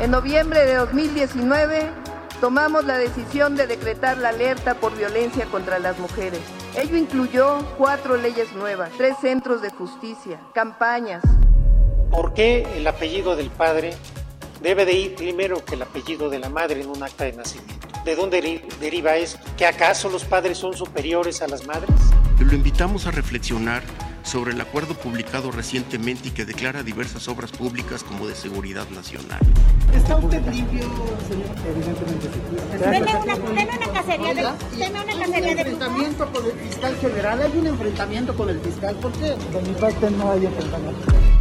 En noviembre de 2019 tomamos la decisión de decretar la alerta por violencia contra las mujeres. Ello incluyó cuatro leyes nuevas, tres centros de justicia, campañas. ¿Por qué el apellido del padre debe de ir primero que el apellido de la madre en un acta de nacimiento? ¿De dónde deriva esto? ¿Que acaso los padres son superiores a las madres? Lo invitamos a reflexionar sobre el acuerdo publicado recientemente y que declara diversas obras públicas como de seguridad nacional. ¿Está usted limpio, señor? Evidentemente sí. Deme una, deme una cacería de... Deme una cacería de... enfrentamiento con el fiscal general? ¿Hay un enfrentamiento con el fiscal? ¿Por qué? De mi parte no hay enfrentamiento.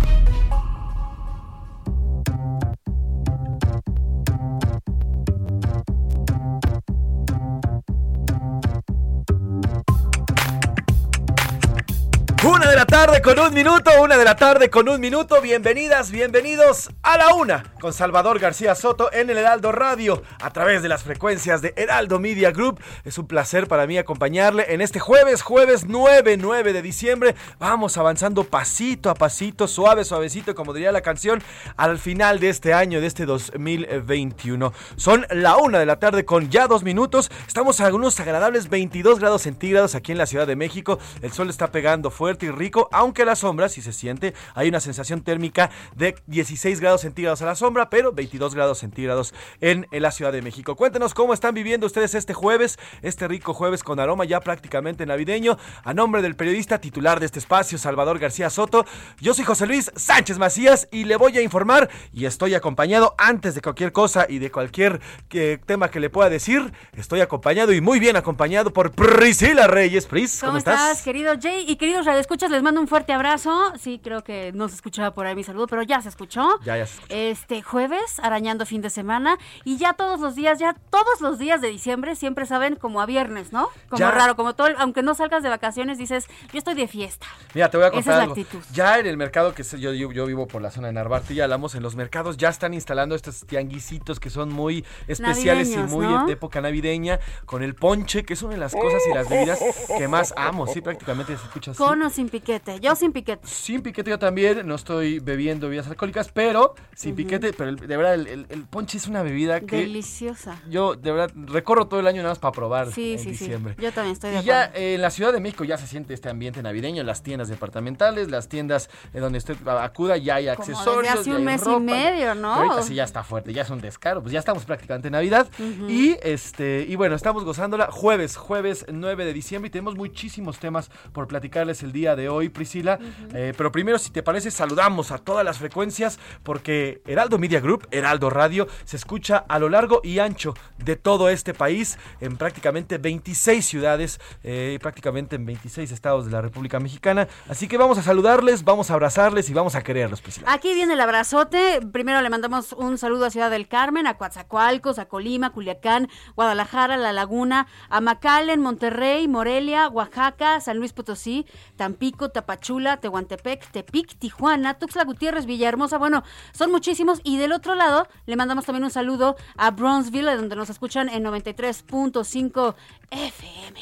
Una de la tarde con un minuto, una de la tarde con un minuto. Bienvenidas, bienvenidos a la una con Salvador García Soto en el Heraldo Radio a través de las frecuencias de Heraldo Media Group. Es un placer para mí acompañarle en este jueves, jueves 9, 9 de diciembre. Vamos avanzando pasito a pasito, suave, suavecito, como diría la canción, al final de este año, de este 2021. Son la una de la tarde con ya dos minutos. Estamos a unos agradables 22 grados centígrados aquí en la Ciudad de México. El sol está pegando fuerte y rico, aunque la sombra, si se siente, hay una sensación térmica de 16 grados centígrados a la sombra, pero 22 grados centígrados en, la Ciudad de México. Cuéntenos cómo están viviendo ustedes este jueves, este rico jueves con aroma ya prácticamente navideño. A nombre del periodista titular de este espacio, Salvador García Soto, yo soy José Luis Sánchez Macías y le voy a informar y estoy acompañado antes de cualquier cosa y de cualquier eh, tema que le pueda decir. Estoy acompañado y muy bien acompañado por Priscila Reyes. Pris, ¿cómo, estás? querido Jay y queridos escuchas, les mando un fuerte abrazo. Sí, creo que no se escuchaba por ahí mi saludo, pero ya se escuchó. Ya, ya se escuchó. Este jueves, arañando fin de semana. Y ya todos los días, ya todos los días de diciembre siempre saben como a viernes, ¿no? Como raro, como todo, aunque no salgas de vacaciones, dices, yo estoy de fiesta. Mira, te voy a contar algo. Ya en el mercado que yo, yo, vivo por la zona de Narvarte, ya hablamos, en los mercados ya están instalando estos tianguisitos que son muy especiales y muy de época navideña, con el ponche, que es una de las cosas y las bebidas que más amo. Sí, prácticamente se escucha así sin piquete. Yo sin piquete. Sin piquete yo también. No estoy bebiendo bebidas alcohólicas, pero sin piquete. Pero de verdad, el, ponche es una bebida que... Deliciosa. Yo, de verdad, recorro todo el año nada más para probar sí, en sí, diciembre. Sí. Yo también estoy de y ya en la Ciudad de México ya se siente este ambiente navideño. Las tiendas departamentales, las tiendas en donde usted acuda, ya hay accesorios. hace un mes y medio, ¿no? ahorita sí ya está fuerte, ya es un descaro. Pues ya estamos prácticamente en Navidad. Y este y bueno, estamos gozándola jueves, jueves 9 de diciembre. Y tenemos muchísimos temas por platicarles el día de hoy, Priscila. Eh, pero primero, si te parece, saludamos a todas las frecuencias porque Heraldo Media Group, Heraldo Radio, se escucha a lo largo y ancho de todo este país, en prácticamente 26 ciudades, eh, prácticamente en 26 estados de la República Mexicana. Así que vamos a saludarles, vamos a abrazarles y vamos a quererlos, Priscila. Aquí viene el abrazote. Primero le mandamos un saludo a Ciudad del Carmen, a Coatzacoalcos, a Colima, Culiacán, Guadalajara, La Laguna, a Macalen, Monterrey, Morelia, Oaxaca, San Luis Potosí, Tampico, Tapachula, Tehuantepec, Tepic, Tijuana, Tuxtla Gutiérrez, Villahermosa. Bueno, son muchísimos. Y del otro lado, le mandamos también un saludo a Bronzeville, donde nos escuchan en 93.5 FM.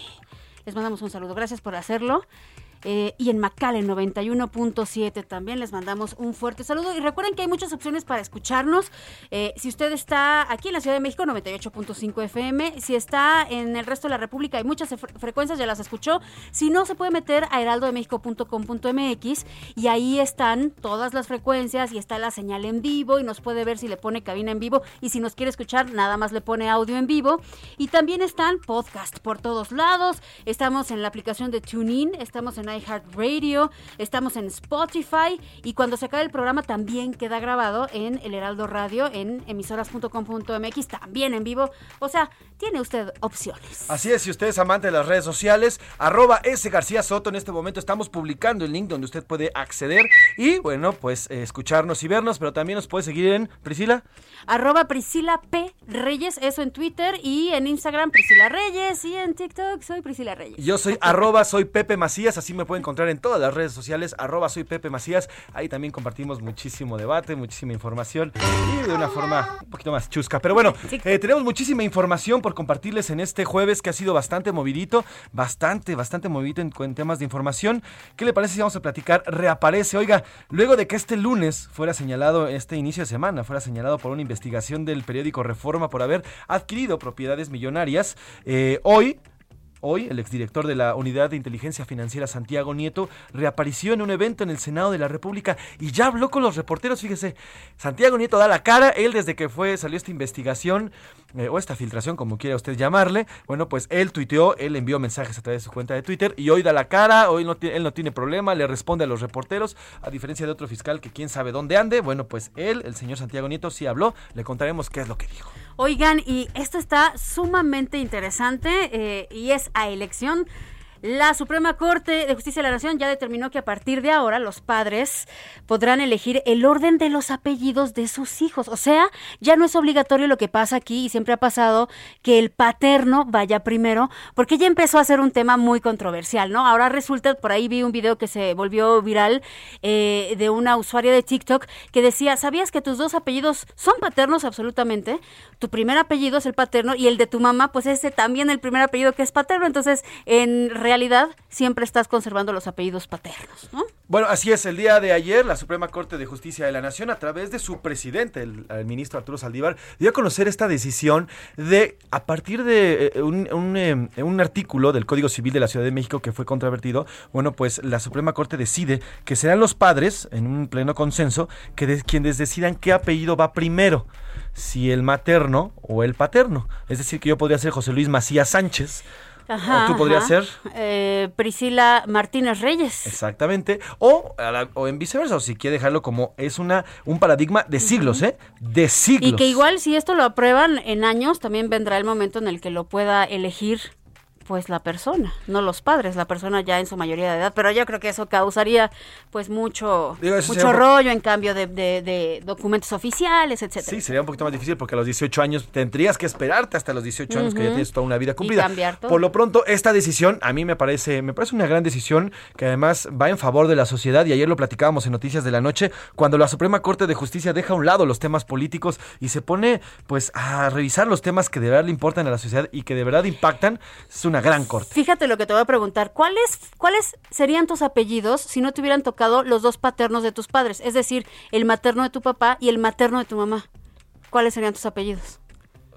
Les mandamos un saludo. Gracias por hacerlo. Eh, y en McAllen 91.7 también les mandamos un fuerte saludo y recuerden que hay muchas opciones para escucharnos. Eh, si usted está aquí en la Ciudad de México 98.5 FM, si está en el resto de la República hay muchas fre- frecuencias, ya las escuchó. Si no, se puede meter a heraldodemexico.com.mx y ahí están todas las frecuencias y está la señal en vivo y nos puede ver si le pone cabina en vivo y si nos quiere escuchar nada más le pone audio en vivo y también están podcast por todos lados. Estamos en la aplicación de TuneIn, estamos en iHeartRadio, estamos en Spotify y cuando se acabe el programa también queda grabado en El Heraldo Radio en emisoras.com.mx también en vivo. O sea, tiene usted opciones. Así es, si usted es amante de las redes sociales, arroba S García Soto, en este momento estamos publicando el link donde usted puede acceder y, bueno, pues eh, escucharnos y vernos, pero también nos puede seguir en Priscila. Arroba Priscila P. Reyes, eso en Twitter y en Instagram Priscila Reyes y en TikTok soy Priscila Reyes. Yo soy arroba soy Pepe Macías, así me puede encontrar en todas las redes sociales, arroba soy Pepe Macías. Ahí también compartimos muchísimo debate, muchísima información y de una forma un poquito más chusca. Pero bueno, eh, tenemos muchísima información por compartirles en este jueves que ha sido bastante movidito, bastante, bastante movidito en, en temas de información. ¿Qué le parece si vamos a platicar? Reaparece, oiga, luego de que este lunes fuera señalado, este inicio de semana, fuera señalado por una investigación del periódico Reforma por haber adquirido propiedades millonarias, eh, hoy Hoy, el exdirector de la Unidad de Inteligencia Financiera, Santiago Nieto, reapareció en un evento en el Senado de la República y ya habló con los reporteros. Fíjese, Santiago Nieto da la cara. Él, desde que fue, salió esta investigación, eh, o esta filtración, como quiera usted llamarle, bueno, pues él tuiteó, él envió mensajes a través de su cuenta de Twitter y hoy da la cara. Hoy no, él no tiene problema, le responde a los reporteros, a diferencia de otro fiscal que quién sabe dónde ande. Bueno, pues él, el señor Santiago Nieto, sí habló. Le contaremos qué es lo que dijo. Oigan, y esto está sumamente interesante eh, y es a elección. La Suprema Corte de Justicia de la Nación ya determinó que a partir de ahora los padres podrán elegir el orden de los apellidos de sus hijos. O sea, ya no es obligatorio lo que pasa aquí y siempre ha pasado que el paterno vaya primero, porque ya empezó a ser un tema muy controversial, ¿no? Ahora resulta, por ahí vi un video que se volvió viral eh, de una usuaria de TikTok que decía, ¿sabías que tus dos apellidos son paternos absolutamente? Tu primer apellido es el paterno y el de tu mamá, pues ese también el primer apellido que es paterno. Entonces, en realidad, siempre estás conservando los apellidos paternos, ¿no? Bueno, así es, el día de ayer la Suprema Corte de Justicia de la Nación, a través de su presidente, el, ministro Arturo Saldívar, dio a conocer esta decisión de, a partir de eh, eh, un artículo del Código Civil de la Ciudad de México que fue controvertido, bueno, pues la Suprema Corte decide que serán los padres, en un pleno consenso, quienes decidan qué apellido va primero, si el materno o el paterno. Es decir, que yo podría ser José Luis Macías Sánchez, o tú podrías ajá. ser... Eh, Priscila Martínez Reyes. Exactamente. O, la- o en viceversa, o si quiere dejarlo como es una un paradigma de siglos, ¿eh? De siglos. Y que igual si esto lo aprueban en años, también vendrá el momento en el que lo pueda elegir pues la persona, no los padres, la persona ya en su mayoría de edad, pero yo creo que eso causaría pues mucho Digo, mucho sería rollo en cambio de, de- de documentos oficiales, etcétera. Sí, sería un poquito más difícil porque a los 18 años tendrías que esperarte hasta los 18 años que ya tienes toda una vida cumplida. cambiar todo. Por lo pronto, esta decisión a mí me parece me parece una gran decisión que además va en favor de la sociedad y ayer lo platicábamos en Noticias de la Noche cuando la Suprema Corte de Justicia deja a un lado los temas políticos y se pone pues a revisar los temas que de verdad le importan a la sociedad y que de verdad impactan. Es una gran corte. Fíjate lo que te voy a preguntar, ¿cuáles cuáles serían tus apellidos si no te hubieran tocado los dos paternos de tus padres? Es decir, el materno de tu papá y el materno de tu mamá. ¿Cuáles serían tus apellidos?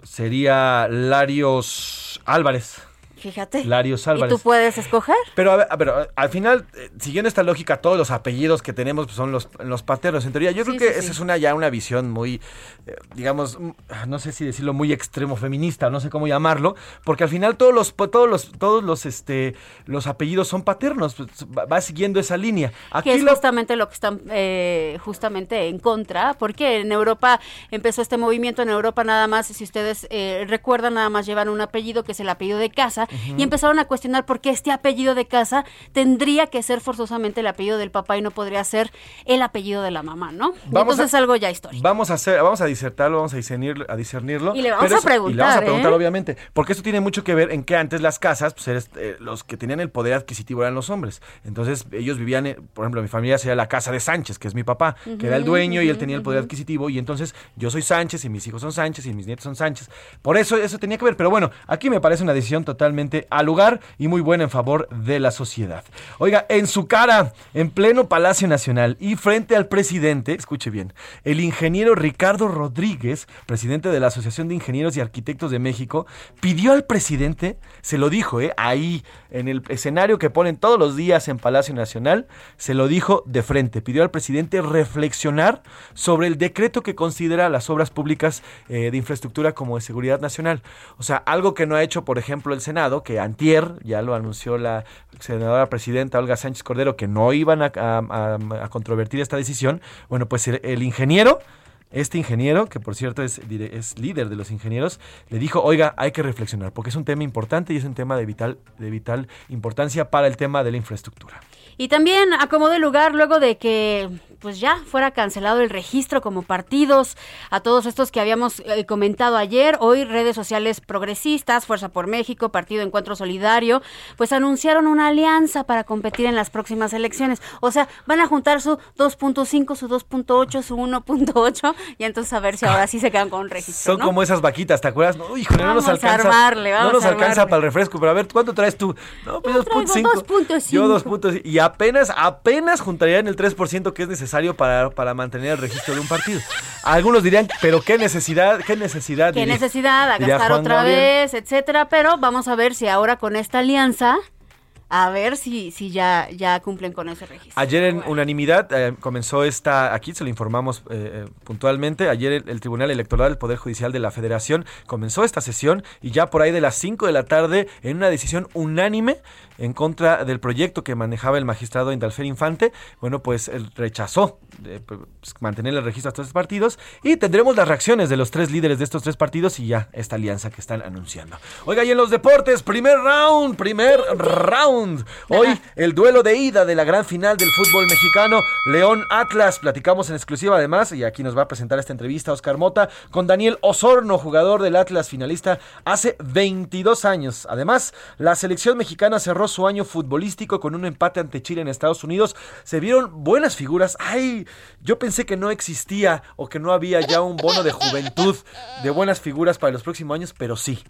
Sería Larios Álvarez. Fíjate. Larios ¿Y Álvarez. tú puedes escoger? Pero a ver, a ver, a- al final, eh, siguiendo esta lógica, todos los apellidos que tenemos pues, son los, los paternos. En teoría, yo Sí, creo que sí, esa sí. es una ya una visión muy, eh, digamos, no sé si decirlo muy extremo feminista, no sé cómo llamarlo, porque al final todos los, todos los, todos los, este, los apellidos son paternos. pues, va, siguiendo esa línea. que es lo- justamente lo que están eh, justamente en contra, porque en Europa empezó este movimiento, en Europa nada más, si ustedes eh, recuerdan, nada más llevan un apellido que es el apellido de casa, y empezaron a cuestionar por qué este apellido de casa tendría que ser forzosamente el apellido del papá y no podría ser el apellido de la mamá, ¿no? Vamos entonces a- es algo ya histórico. Vamos a hacer, vamos a disertarlo, vamos a discernirlo, a discernirlo. Y le vamos a eso- Y le vamos a preguntar, preguntar, ¿eh? obviamente. Porque eso tiene mucho que ver en que antes las casas, pues eres, eh, los que tenían el poder adquisitivo eran los hombres. Entonces, ellos vivían, eh, por ejemplo, mi familia sería la casa de Sánchez, que es mi papá, que era el dueño y él tenía el poder adquisitivo. Y entonces, yo soy Sánchez y mis hijos son Sánchez y mis nietos son Sánchez. Por eso, eso tenía que ver. Pero bueno, aquí me parece una decisión totalmente al lugar y muy buena en favor de la sociedad. Oiga, en su cara, en pleno Palacio Nacional y frente al presidente, escuche bien, el ingeniero Ricardo Rodríguez, presidente de la Asociación de Ingenieros y Arquitectos de México, pidió al presidente, se lo dijo, eh, ahí en el escenario que ponen todos los días en Palacio Nacional, se lo dijo de frente, pidió al presidente reflexionar sobre el decreto que considera las obras públicas eh, de infraestructura como de seguridad nacional. O sea, algo que no ha hecho, por ejemplo, el Senado, que antier, ya lo anunció la senadora presidenta Olga Sánchez Cordero, que no iban a, a controvertir esta decisión. Bueno, pues el, el ingeniero este ingeniero, que por cierto es, es, líder de los ingenieros, le dijo, oiga, hay que reflexionar, porque es un tema importante y es un tema de vital, de vital importancia para el tema de la infraestructura. Y también acomodó el lugar luego de que pues ya fuera cancelado el registro como partidos a todos estos que habíamos eh, comentado ayer. Hoy redes sociales progresistas, Fuerza por México, Partido Encuentro Solidario, pues anunciaron una alianza para competir en las próximas elecciones. O sea, van a juntar su 2.5, su 2.8, su 1.8 y entonces a ver si ahora sí se quedan con un registro. Son como esas vaquitas, ¿te acuerdas? No, híjole, no nos alcanza. no nos alcanza para el refresco, pero a ver, ¿cuánto traes tú? No, pues 2.5. Yo 2.5. Y apenas, apenas juntarían el 3% que es necesario para, para mantener el registro de un partido. Algunos dirían, pero qué necesidad, qué necesidad. Qué necesidad, a gastar otra vez, etcétera. Pero vamos a ver si ahora con esta alianza a ver si, si ya, ya cumplen con ese registro. Ayer en unanimidad eh, comenzó esta, aquí se lo informamos eh, eh, puntualmente, ayer el, Tribunal Electoral del Poder Judicial de la Federación comenzó esta sesión y ya por ahí de las 5 de la tarde en una decisión unánime en contra del proyecto que manejaba el magistrado Indalfer Infante, bueno, pues él rechazó pues, mantener el registro a estos partidos y tendremos las reacciones de los tres líderes de estos tres partidos y ya esta alianza que están anunciando. Oiga, y en los deportes, primer round, primer round. Hoy el duelo de ida de la gran final del fútbol mexicano, León Atlas. Platicamos en exclusiva además, y aquí nos va a presentar esta entrevista Oscar Mota, con Daniel Osorno, jugador del Atlas finalista hace 22 años. Además, la selección mexicana cerró su año futbolístico con un empate ante Chile en Estados Unidos. Se vieron buenas figuras. ¡Ay! Yo pensé que no existía o que no había ya un bono de juventud de buenas figuras para los próximos años, pero sí.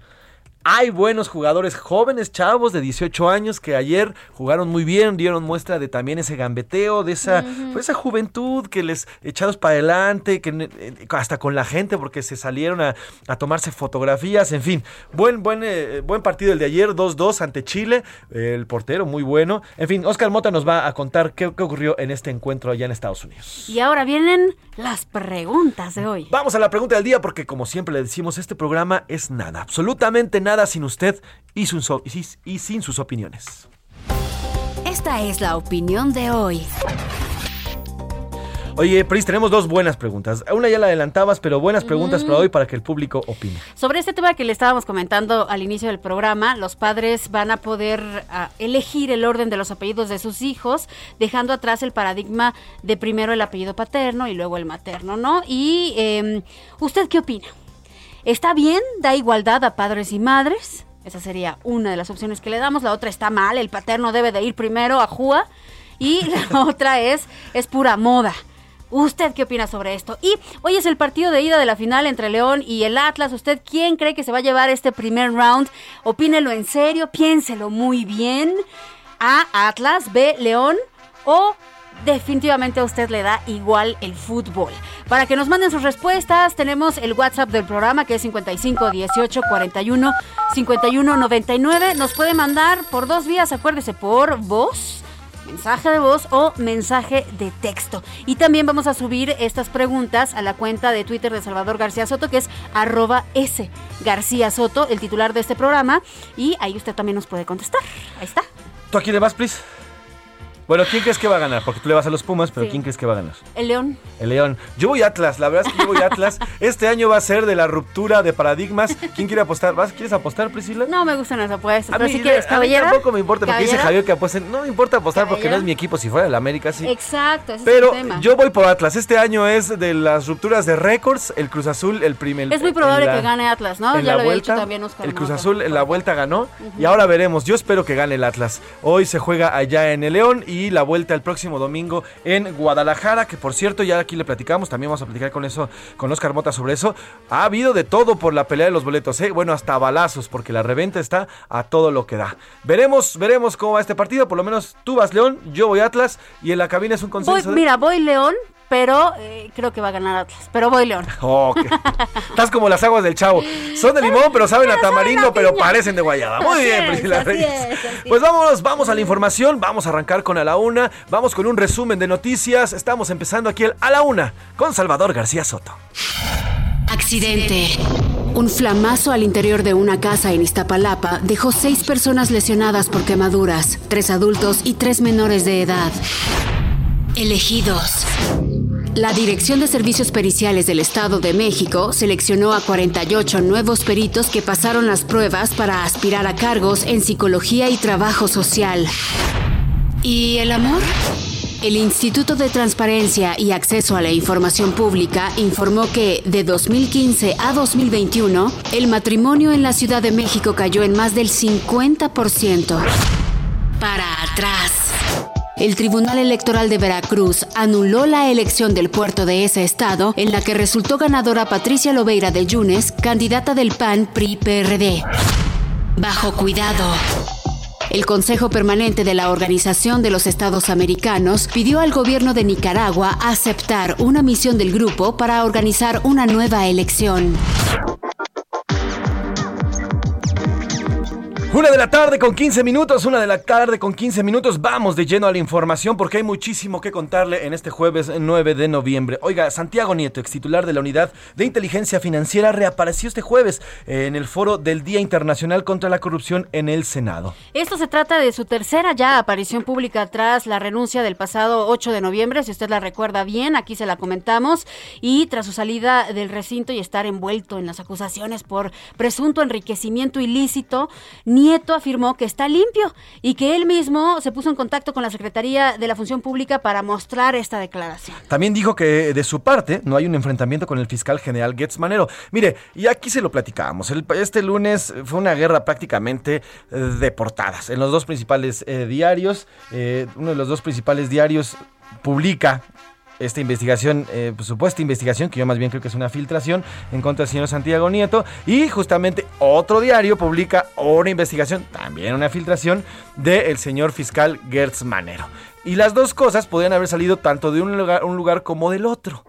Hay buenos jugadores jóvenes, chavos de 18 años que ayer jugaron muy bien, dieron muestra de también ese gambeteo, de esa, pues, esa juventud que les echados para adelante, que eh, hasta con la gente porque se salieron a, tomarse fotografías, en fin, buen buen eh, buen partido el de ayer, 2-2 ante Chile, el portero muy bueno. En fin, Oscar Mota nos va a contar qué, qué ocurrió en este encuentro allá en Estados Unidos. Y ahora vienen las preguntas de hoy. Vamos a la pregunta del día porque como siempre le decimos, este programa es nada, absolutamente nada sin usted y, y sin sus opiniones. Esta es la opinión de hoy. Oye, Pris, tenemos dos buenas preguntas. Una ya la adelantabas, pero buenas preguntas para hoy para que el público opine. Sobre este tema que le estábamos comentando al inicio del programa, los padres van a poder ah, elegir el orden de los apellidos de sus hijos, dejando atrás el paradigma de primero el apellido paterno y luego el materno, ¿no? Y em, ¿usted qué opina? ¿Está bien? ¿Da igualdad a padres y madres? Esa sería una de las opciones que le damos. La otra está mal, el paterno debe de ir primero a Júa. Y la otra es, es pura moda. ¿Usted qué opina sobre esto? Y hoy es el partido de ida de la final entre León y el Atlas. ¿Usted quién cree que se va a llevar este primer round? Opínelo en serio, piénselo muy bien. A Atlas, B León o definitivamente a usted le da igual el fútbol. Para que nos manden sus respuestas, tenemos el WhatsApp del programa que es 55 18 41 51 99. Nos puede mandar por dos vías, acuérdese, por voz mensaje de voz o mensaje de texto. Y también vamos a subir estas preguntas a la cuenta de Twitter de Salvador García Soto, que es arroba S García Soto, el titular de este programa. Y ahí usted también nos puede contestar. Ahí está. ¿Tú aquí le vas, please? Bueno, ¿quién crees que va a ganar? Porque tú le vas a los Pumas, pero ¿quién crees que va a ganar? El León. El León. Yo voy a Atlas, la verdad es que yo voy a Atlas. Este año va a ser de la ruptura de paradigmas. ¿Quién quiere apostar? ¿Vas? ¿Quieres apostar, Priscila? No me gustan las apuestas, pero si quieres, caballero. tampoco me importa, porque dice Javier que apuesten. No me importa apostar porque no es mi equipo, si fuera el América, sí. Exacto, ese Pero es el tema. yo voy por Atlas. Este año es de las rupturas de récords. El Cruz Azul, el primer. Es muy probable que gane Atlas, ¿no? Ya lo había dicho también Oscar. El Cruz Azul en la vuelta ganó. Y ahora veremos. Yo espero que gane el Atlas. Hoy se juega allá en el León y y la vuelta el próximo domingo en Guadalajara, que por cierto, ya aquí le platicamos, también vamos a platicar con eso, con Oscar Mota sobre eso. Ha habido de todo por la pelea de los boletos, ¿eh? bueno, hasta balazos, porque la reventa está a todo lo que da. Veremos, veremos cómo va este partido, por lo menos tú vas León, yo voy Atlas, y en la cabina es un consenso. Mira, voy León, pero eh, creo que va a ganar Atlas. Pero voy León. Estás como las aguas del chavo. Son de limón, pero saben a tamarindo, pero parecen de guayaba. Muy bien, Priscila Reyes. Pues vámonos, vamos a la información. Vamos a arrancar con A la Una. Vamos con un resumen de noticias. Estamos empezando aquí el A la Una con Salvador García Soto. Accidente. Un flamazo al interior de una casa en Iztapalapa dejó seis personas lesionadas por quemaduras, tres adultos y tres menores de edad. Elegidos. La Dirección de Servicios Periciales del Estado de México seleccionó a 48 nuevos peritos que pasaron las pruebas para aspirar a cargos en psicología y trabajo social. ¿Y el amor? El Instituto de Transparencia y Acceso a la Información Pública informó que de 2015 a 2021, el matrimonio en la Ciudad de México cayó en más del 50%. Para atrás. El Tribunal Electoral de Veracruz anuló la elección del puerto de ese estado en la que resultó ganadora Patricia Lobeira de Yunes, candidata del PAN PRI-PRD. Bajo cuidado. El Consejo Permanente de la Organización de los Estados Americanos pidió al gobierno de Nicaragua aceptar una misión del grupo para organizar una nueva elección. Una de la tarde con 15 minutos, una de la tarde con 15 minutos. Vamos de lleno a la información porque hay muchísimo que contarle en este jueves 9 de noviembre. Oiga, Santiago Nieto, ex titular de la Unidad de Inteligencia Financiera, reapareció este jueves en el foro del Día Internacional contra la Corrupción en el Senado. Esto se trata de su tercera ya aparición pública tras la renuncia del pasado 8 de noviembre, si usted la recuerda bien, aquí se la comentamos, y tras su salida del recinto y estar envuelto en las acusaciones por presunto enriquecimiento ilícito. Nieto afirmó que está limpio y que él mismo se puso en contacto con la Secretaría de la Función Pública para mostrar esta declaración. También dijo que de su parte no hay un enfrentamiento con el fiscal general Getz Manero. Mire, y aquí se lo platicábamos. este lunes fue una guerra prácticamente eh, de portadas en los dos principales eh, diarios. Eh, uno de los dos principales diarios publica esta investigación, eh, pues, supuesta investigación, que yo más bien creo que es una filtración en contra del señor Santiago Nieto. Y justamente otro diario publica una investigación, también una filtración, del señor fiscal Gertz Manero. Y las dos cosas podrían haber salido tanto de un lugar, un lugar como del otro.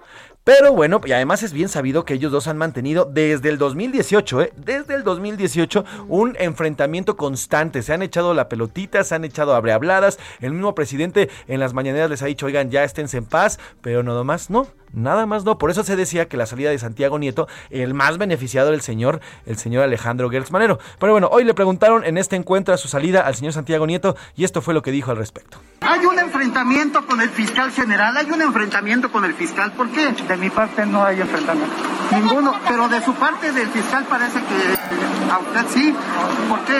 Pero bueno, y además es bien sabido que ellos dos han mantenido desde el 2018, ¿eh? desde el 2018, un enfrentamiento constante. Se han echado la pelotita, se han echado habladas. El mismo presidente en las mañaneras les ha dicho, oigan, ya esténse en paz, pero no más, no. Nada más no. Por eso se decía que la salida de Santiago Nieto, el más beneficiado del señor, el señor Alejandro Gertz Manero. Pero bueno, hoy le preguntaron en este encuentro a su salida al señor Santiago Nieto y esto fue lo que dijo al respecto. Hay un enfrentamiento con el fiscal general, hay un enfrentamiento con el fiscal. ¿Por qué? De mi parte no hay enfrentamiento. Ninguno, pero de su parte del fiscal parece que a usted sí. ¿Por qué?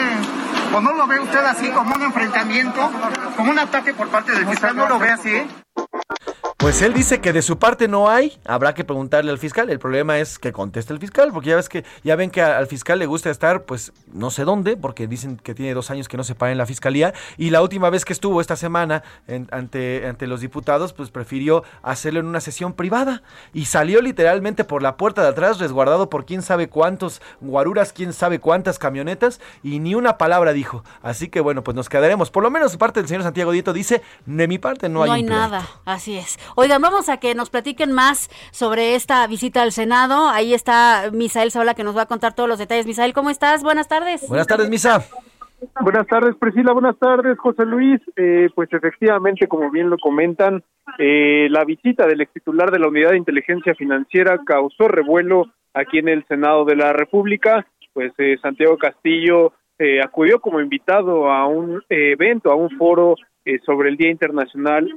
¿O no lo ve usted así como un enfrentamiento, como un ataque por parte del fiscal? ¿No lo ve así? Pues él dice que de su parte no hay, habrá que preguntarle al fiscal. El problema es que conteste el fiscal, porque ya ves que ya ven que al fiscal le gusta estar, pues no sé dónde, porque dicen que tiene dos años que no se para en la fiscalía y la última vez que estuvo esta semana ante ante los diputados, pues prefirió hacerlo en una sesión privada y salió literalmente por la puerta de atrás, resguardado por quién sabe cuántos guaruras, quién sabe cuántas camionetas y ni una palabra dijo. Así que bueno, pues nos quedaremos. Por lo menos parte del señor Santiago Dieto dice, de mi parte no, no hay, hay nada. Así es. Oigan, vamos a que nos platiquen más sobre esta visita al Senado. Ahí está Misael Saola que nos va a contar todos los detalles. Misael, ¿cómo estás? Buenas tardes. Buenas tardes, Misa. Buenas tardes, Priscila. Buenas tardes, José Luis. Eh, pues efectivamente, como bien lo comentan, eh, la visita del ex titular de la Unidad de Inteligencia Financiera causó revuelo aquí en el Senado de la República. Pues eh, Santiago Castillo acudió como invitado a un evento, a un foro sobre el Día Internacional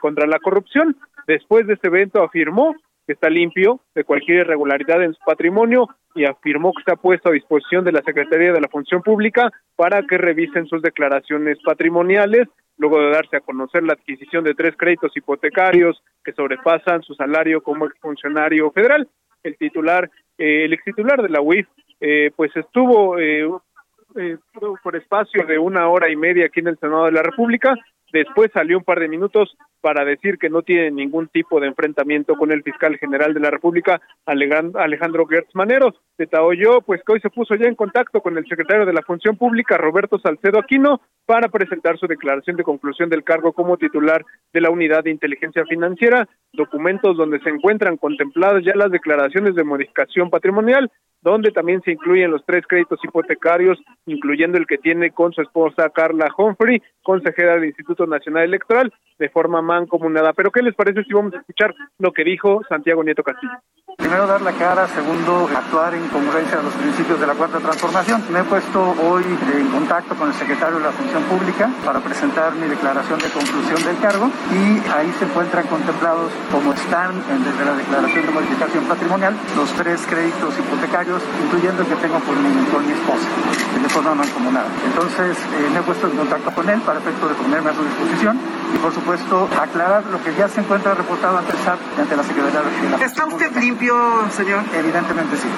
contra la Corrupción. Después de este evento afirmó que está limpio de cualquier irregularidad en su patrimonio y afirmó que está puesto a disposición de la Secretaría de la Función Pública para que revisen sus declaraciones patrimoniales, luego de darse a conocer la adquisición de tres créditos hipotecarios que sobrepasan su salario como exfuncionario federal. El titular, eh, el ex titular de la UIF, eh, pues estuvo eh, por espacio de una hora y media aquí en el Senado de la República Después salió un par de minutos para decir que no tiene ningún tipo de enfrentamiento con el fiscal general de la República, Alejandro Gertz Manero. Detalló pues que hoy se puso ya en contacto con el secretario de la Función Pública, Roberto Salcedo Aquino, para presentar su declaración de conclusión del cargo como titular de la Unidad de Inteligencia Financiera, documentos donde se encuentran contempladas ya las declaraciones de modificación patrimonial, donde también se incluyen los tres créditos hipotecarios, incluyendo el que tiene con su esposa Carla Humphrey, consejera del Instituto Nacional Electoral, de forma mancomunada. Pero ¿qué les parece si vamos a escuchar lo que dijo Santiago Nieto Castillo? Primero dar la cara, segundo actuar en congruencia a los principios de la cuarta transformación. Me he puesto hoy en contacto con el secretario de la Función Pública para presentar mi declaración de conclusión del cargo y ahí se encuentran contemplados como están desde la declaración de modificación patrimonial los tres créditos hipotecarios, incluyendo el que tengo con mi, con mi esposa, de forma mancomunada. Entonces eh, me he puesto en contacto con él para efecto de ponerme a su disposición y por supuesto aclarar lo que ya se encuentra reportado ante el SAT y ante la Secretaría de la ¿Está usted limpio? señor? Evidentemente sí.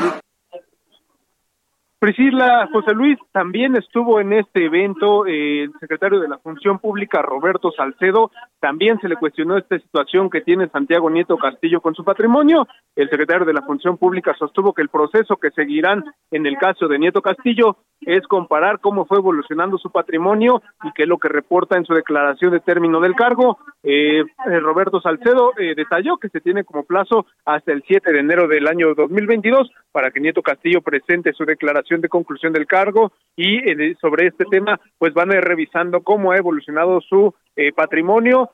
Priscila José Luis también estuvo en este evento eh, el secretario de la Función Pública Roberto Salcedo también se le cuestionó esta situación que tiene Santiago Nieto Castillo con su patrimonio el secretario de la Función Pública sostuvo que el proceso que seguirán en el caso de Nieto Castillo es comparar cómo fue evolucionando su patrimonio y qué es lo que reporta en su declaración de término del cargo. Eh, eh, Roberto Salcedo eh, detalló que se tiene como plazo hasta el 7 de enero del año 2022 para que Nieto Castillo presente su declaración de conclusión del cargo y sobre este tema pues van a ir revisando cómo ha evolucionado su patrimonio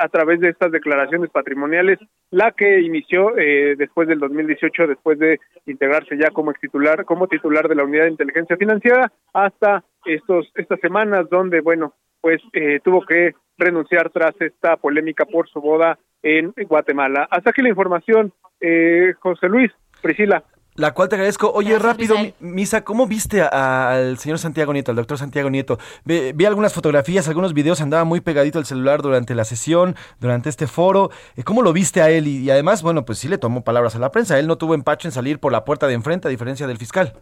a través de estas declaraciones patrimoniales, la que inició eh, después del 2018, después de integrarse ya como titular, como titular de la Unidad de Inteligencia Financiera, hasta estos estas semanas donde, bueno, pues eh, tuvo que renunciar tras esta polémica por su boda en Guatemala. Hasta aquí la información, eh, José Luis, Priscila. La cual te agradezco. Oye, rápido, Misa, ¿cómo viste al señor Santiago Nieto, al doctor Santiago Nieto? Vi, algunas fotografías, algunos videos, andaba muy pegadito al celular durante la sesión, durante este foro. Eh, ¿Cómo lo viste a él? Y, además, bueno, pues sí le tomó palabras a la prensa. Él no tuvo empacho en salir por la puerta de enfrente, a diferencia del fiscal.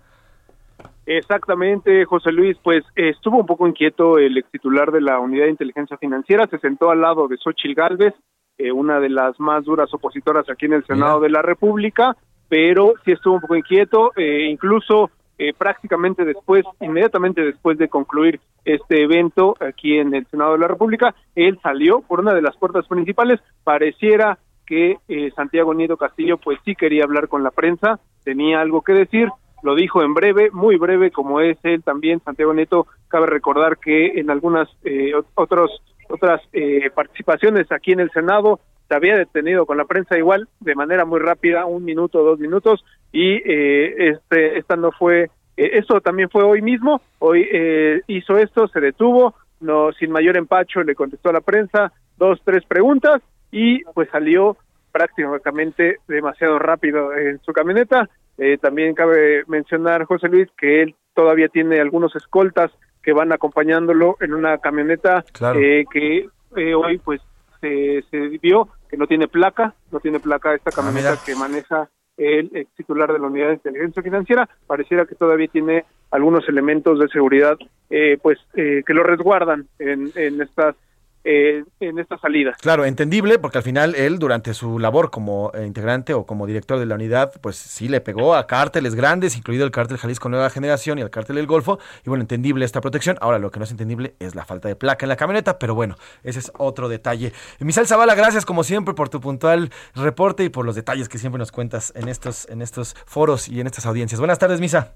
Exactamente, José Luis, pues estuvo un poco inquieto el ex titular de la Unidad de Inteligencia Financiera, se sentó al lado de Xochil Gálvez, eh, una de las más duras opositoras aquí en el Senado de la República, pero sí estuvo un poco inquieto, eh, incluso eh, prácticamente después, inmediatamente después de concluir este evento aquí en el Senado de la República, él salió por una de las puertas principales, pareciera que eh, Santiago Nieto Castillo pues sí quería hablar con la prensa, tenía algo que decir, lo dijo en breve, muy breve como es él también, Santiago Nieto, cabe recordar que en algunas otros, otras participaciones aquí en el Senado se había detenido con la prensa igual de manera muy rápida, un minuto, dos minutos, y eh, este, esta no fue, eh, esto también fue hoy mismo, hoy eh, hizo esto, se detuvo, no sin mayor empacho le contestó a la prensa dos, tres preguntas y pues salió prácticamente demasiado rápido en su camioneta. también cabe mencionar, José Luis, que él todavía tiene algunos escoltas que van acompañándolo en una camioneta que hoy pues se, se vio que no tiene placa, no tiene placa esta ah, camioneta que maneja el titular de la unidad de inteligencia financiera, pareciera que todavía tiene algunos elementos de seguridad eh, pues eh, que lo resguardan en, en estas eh, en esta salida. Claro, entendible, porque al final él, durante su labor como eh, integrante o como director de la unidad, pues sí le pegó a cárteles grandes, incluido el cártel Jalisco Nueva Generación y el cártel del Golfo, y bueno, entendible esta protección. Ahora, lo que no es entendible es la falta de placa en la camioneta, pero bueno, ese es otro detalle. Misal Zavala, gracias como siempre por tu puntual reporte y por los detalles que siempre nos cuentas en estos, en estos foros y en estas audiencias. Buenas tardes, Misa.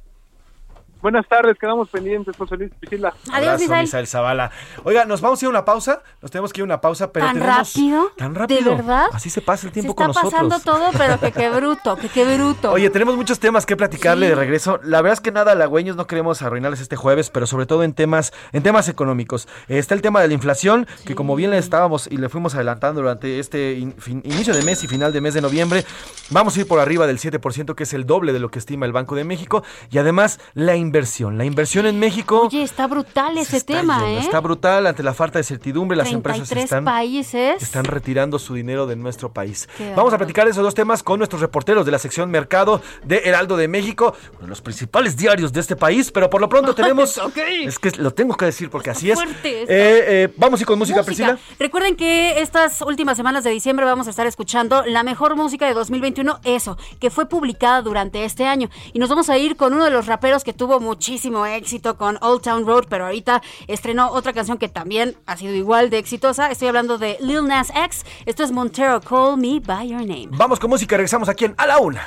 Buenas tardes, quedamos pendientes, José Luis Priscila. Adiós, Misael. Misael Zavala. Oiga, nos vamos a ir a una pausa, nos tenemos que ir a una pausa, pero ¿Tan tenemos... rápido? ¿Tan rápido? ¿De verdad? Así se pasa el tiempo se con está nosotros. pasando todo, pero que qué bruto, que qué bruto. Oye, tenemos muchos temas que platicarle de regreso. La verdad es que nada, halagüeños, no queremos arruinarles este jueves, pero sobre todo en temas, en temas económicos. Está el tema de la inflación, que como bien le estábamos y le fuimos adelantando durante este inicio de mes y final de mes de noviembre, vamos a ir por arriba del 7%, que es el doble de lo que estima el Banco de México, y además la inversión inversión. La inversión en México Oye, está brutal ese está tema, yendo, ¿eh? Está brutal ante la falta de certidumbre. Las empresas 33 están, países. están retirando su dinero de nuestro país. Qué Vamos a platicar de esos dos temas con nuestros reporteros de la sección Mercado de Heraldo de México, uno de los principales diarios de este país. Pero por lo pronto tenemos. Es que lo tengo que decir porque así es. fuerte. Eh, eh, vamos y con música, Priscila. Recuerden que estas últimas semanas de diciembre vamos a estar escuchando la mejor música de 2021, eso, que fue publicada durante este año. Y nos vamos a ir con uno de los raperos que tuvo muchísimo éxito con Old Town Road, pero ahorita estrenó otra canción que también ha sido igual de exitosa. Estoy hablando de Lil Nas X. Esto es Montero, Call Me By Your Name. Vamos con música, regresamos aquí en A la Una.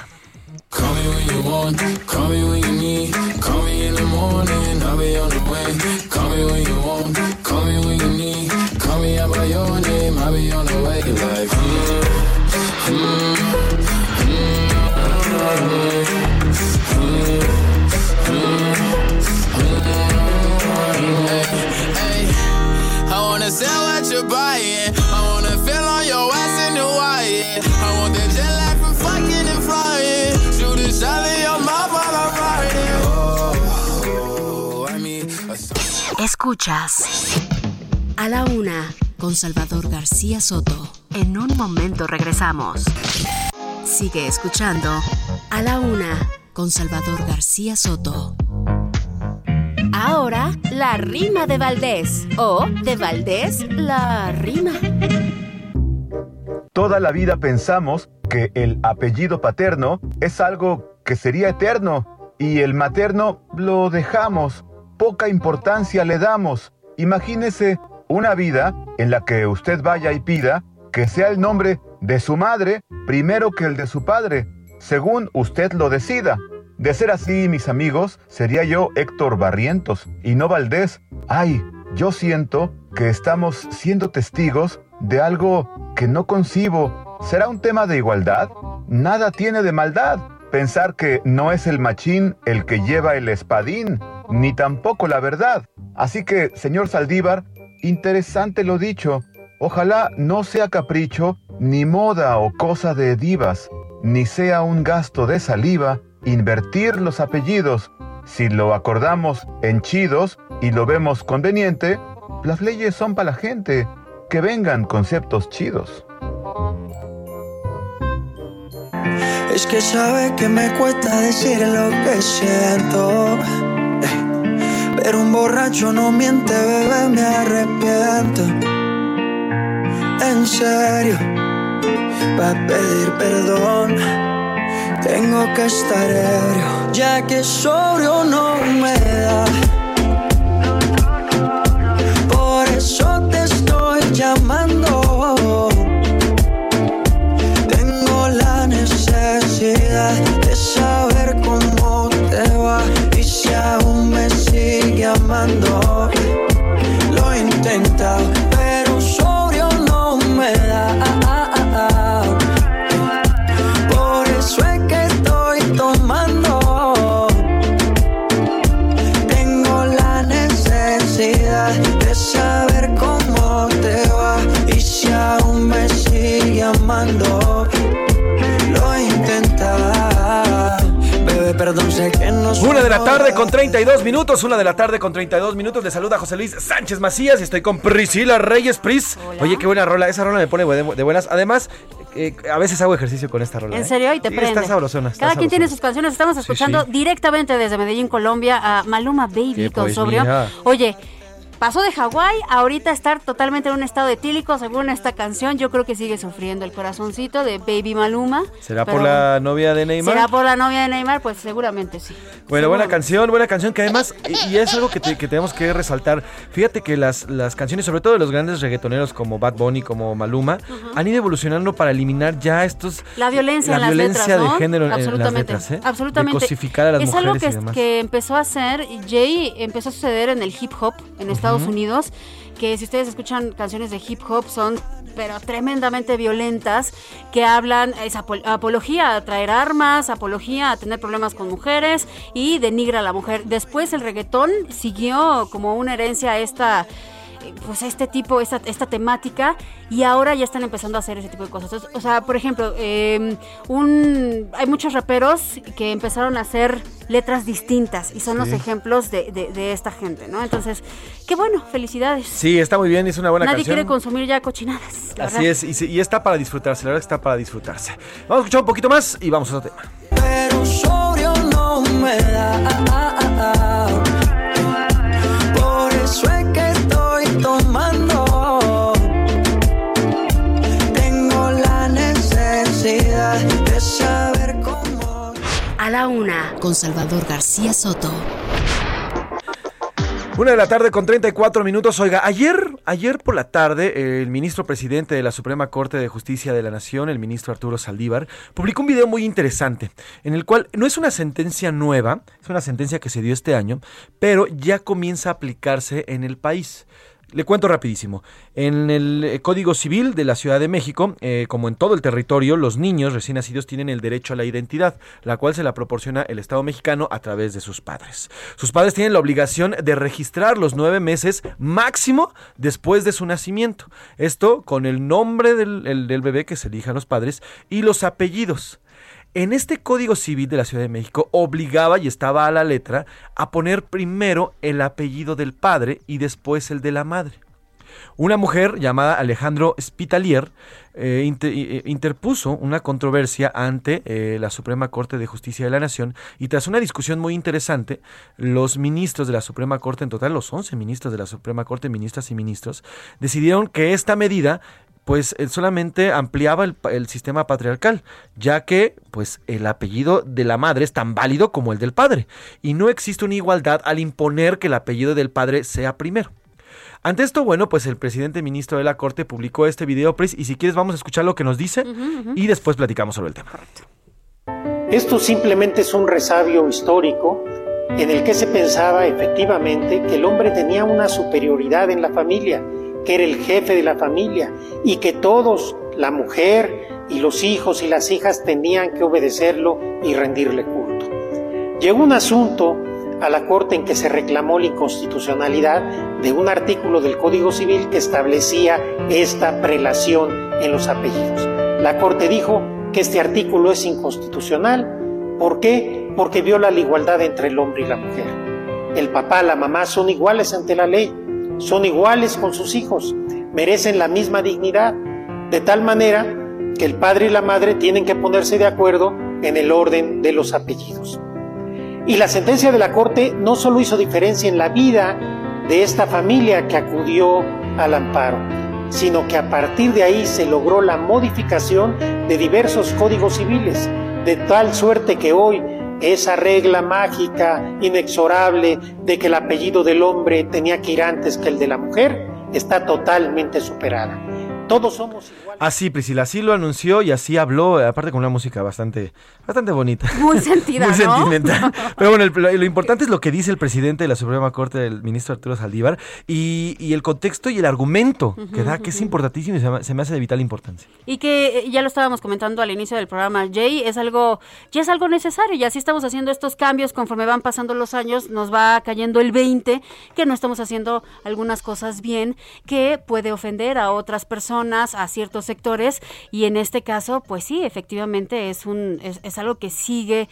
Call me when you want, call me when you need. Call me in the morning, I'll be on the way. Call me when you want, call me when you need. Call me out by your name, I'll be on the way. Like, mm, mm, I Escuchas a la una con Salvador García Soto. En un momento regresamos. Sigue escuchando a la una con Salvador García Soto. Ahora, la rima de Valdés. O de Valdés, la rima. Toda la vida pensamos que el apellido paterno es algo que sería eterno y el materno lo dejamos, poca importancia le damos. Imagínese una vida en la que usted vaya y pida que sea el nombre de su madre primero que el de su padre, según usted lo decida. De ser así, mis amigos, sería yo Héctor Barrientos y no Valdés. Ay, yo siento que estamos siendo testigos de algo que no concibo. ¿Será un tema de igualdad? Nada tiene de maldad. Pensar que no es el machín el que lleva el espadín, ni tampoco la verdad. Así que, señor Saldívar, interesante lo dicho. Ojalá no sea capricho, ni moda o cosa de divas, ni sea un gasto de saliva invertir los apellidos. Si lo acordamos en chidos y lo vemos conveniente, las leyes son para la gente. Que vengan conceptos chidos. Es que sabe que me cuesta decir lo que siento. Pero un borracho no miente, bebé, me arrepiento. En serio, para pedir perdón, tengo que estar ebrio, ya que sobrio no me da. Por eso te estoy llamando. Tengo la necesidad de saber cómo te va y si aún me sigue amando. Lo he intentado, Una de la tarde con 32 minutos, una de la tarde con 32 minutos. Le saluda José Luis Sánchez Macías y estoy con Priscila Reyes Pris. Oye, qué buena rola. Esa rola me pone de, buenas. Además, eh, a veces hago ejercicio con esta rola. ¿En ¿eh? serio? Y te Sí, prende. Está sabrosona. está Cada quien tiene sus canciones. Estamos escuchando sí. directamente desde Medellín, Colombia, a Maluma Baby Qué con pues, sobrio. Oye. Pasó de Hawái a ahorita estar totalmente en un estado etílico según esta canción. Yo creo que sigue sufriendo el corazoncito de Baby Maluma. ¿Será por la novia de Neymar? ¿Será por la novia de Neymar? Pues seguramente sí. Bueno, buena canción, buena canción que además, y, y es algo que, te- que tenemos que resaltar. Fíjate que las, las canciones, sobre todo de los grandes reggaetoneros como Bad Bunny, como Maluma, han ido evolucionando para eliminar ya estos... La violencia la en las violencia letras, ¿no? de género en- las letras, ¿eh? absolutamente. De cosificar a las es mujeres algo y que, demás. que empezó a hacer Jay, empezó a suceder en el hip hop en Estados Unidos, que si ustedes escuchan canciones de hip hop son pero tremendamente violentas que hablan es apo- apología a traer armas, apología a tener problemas con mujeres y denigra a la mujer. Después el reggaetón siguió como una herencia a esta pues este tipo, esta, esta temática, y ahora ya están empezando a hacer ese tipo de cosas. Entonces, o sea, por ejemplo, eh, un, hay muchos raperos que empezaron a hacer letras distintas y son los ejemplos de, de- de esta gente, ¿no? Entonces, qué bueno, felicidades. Sí, está muy bien, es una buena Nadie canción. quiere consumir ya cochinadas. la Así verdad. es, y, y está para disfrutarse, la verdad que está para disfrutarse. Vamos a escuchar un poquito más y vamos a otro tema. pero sobrio no me da. Por eso es que tomando. Tengo la necesidad de saber cómo. A la una, con Salvador García Soto. Una de la tarde con 34 minutos. Oiga, ayer, ayer por la tarde, el ministro presidente de la Suprema Corte de Justicia de la Nación, el ministro Arturo Saldívar, publicó un video muy interesante, en el cual no es una sentencia nueva, es una sentencia que se dio este año, pero ya comienza a aplicarse en el país. Le cuento rapidísimo. En el eh, Código Civil de la Ciudad de México, eh, como en todo el territorio, los niños recién nacidos tienen el derecho a la identidad, la cual se la proporciona el Estado mexicano a través de sus padres. Sus padres tienen la obligación de registrar los nueve meses máximo después de su nacimiento. Esto con el nombre del, el- del bebé que se elijan los padres y los apellidos. En este Código Civil de la Ciudad de México obligaba y estaba a la letra a poner primero el apellido del padre y después el de la madre. Una mujer llamada Alejandro Spitalier eh, inter- eh, interpuso una controversia ante eh, la Suprema Corte de Justicia de la Nación y tras una discusión muy interesante, los ministros de la Suprema Corte, en total los 11 ministros de la Suprema Corte, ministras y ministros, decidieron que esta medida pues eh, solamente ampliaba el, sistema patriarcal, ya que pues el apellido de la madre es tan válido como el del padre y no existe una igualdad al imponer que el apellido del padre sea primero. Ante esto, bueno, pues el presidente ministro de la Corte publicó este video, Pris, y si quieres vamos a escuchar lo que nos dice y después platicamos sobre el tema. Esto simplemente es un resabio histórico en el que se pensaba efectivamente que el hombre tenía una superioridad en la familia, que era el jefe de la familia y que todos, la mujer y los hijos y las hijas tenían que obedecerlo y rendirle culto. Llegó un asunto a la Corte en que se reclamó la inconstitucionalidad de un artículo del Código Civil que establecía esta prelación en los apellidos. La Corte dijo que este artículo es inconstitucional. ¿Por qué? Porque viola la igualdad entre el hombre y la mujer. El papá, la mamá son iguales ante la ley, son iguales con sus hijos, merecen la misma dignidad, de tal manera que el padre y la madre tienen que ponerse de acuerdo en el orden de los apellidos. Y la sentencia de la Corte no solo hizo diferencia en la vida de esta familia que acudió al amparo, sino que a partir de ahí se logró la modificación de diversos códigos civiles, de tal suerte que hoy esa regla mágica, inexorable, de que el apellido del hombre tenía que ir antes que el de la mujer, está totalmente superada. Todos somos Así, Priscila, así lo anunció y así habló, aparte con una música bastante, bastante bonita. Muy sentida, Muy ¿no? sentimental. Pero bueno, el- lo, lo importante es lo que dice el presidente de la Suprema Corte, el ministro Arturo Saldívar, y, y el contexto y el argumento que da, que es importantísimo y se me, se me hace de vital importancia. Y que eh, ya lo estábamos comentando al inicio del programa, Jay, es algo, ya es algo necesario, y así estamos haciendo estos cambios conforme van pasando los años, nos va cayendo el 20, que no estamos haciendo algunas cosas bien, que puede ofender a otras personas, a ciertos sectores, y en este caso, pues sí, efectivamente es un, es, es algo que sigue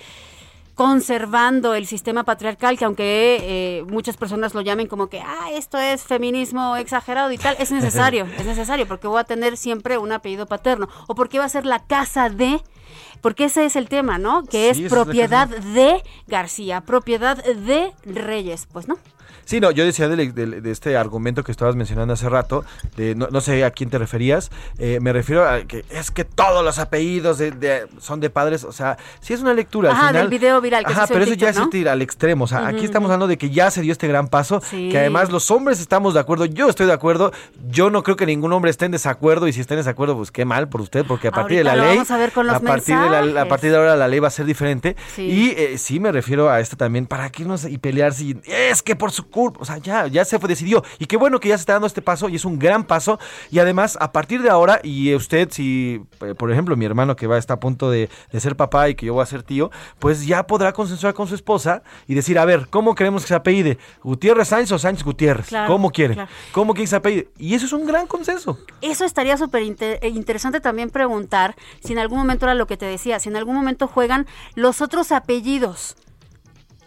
conservando el sistema patriarcal, que aunque eh, muchas personas lo llamen como que, ah, esto es feminismo exagerado y tal, es necesario, es necesario, porque voy a tener siempre un apellido paterno, o porque va a ser la casa de, porque ese es el tema, ¿no? Que Sí, es propiedad de García, propiedad de Reyes, pues no. Sí, no, yo decía de, de- de este argumento que estabas mencionando hace rato, de no, no sé a quién te referías, eh, me refiero a que es que todos los apellidos de- de- son de padres, o sea, sí es una lectura. al Ajá, final- del video viral que Ajá, pero eso ya es ¿no? ir al extremo, o sea, aquí estamos hablando de que ya se dio este gran paso, Sí. que además los hombres estamos de acuerdo, yo estoy de acuerdo, yo no creo que ningún hombre esté en desacuerdo y si está en desacuerdo, pues qué mal por usted, porque a partir de la ley, vamos a ver con los partir de la a partir de ahora la ley va a ser diferente. Sí. Y eh, sí me refiero a esto también, ¿para qué nos y pelear si es que por su culpa? O sea, ya, ya se fue, decidió. Y qué bueno que ya se está dando este paso y es un gran paso. Y además, a partir de ahora, y usted, si, eh, por ejemplo, mi hermano que va está a punto de, de ser papá y que yo voy a ser tío, pues ya podrá consensuar con su esposa y decir, a ver, ¿cómo queremos que se apellide? ¿Gutiérrez Sáenz o Sánchez Gutiérrez? Claro, ¿Cómo quieren? claro. ¿Cómo quieren que se apellide? Y eso es un gran consenso. Eso estaría súper inter- eh, interesante también preguntar si en algún momento era lo que te decía, si en algún momento juegan los otros apellidos.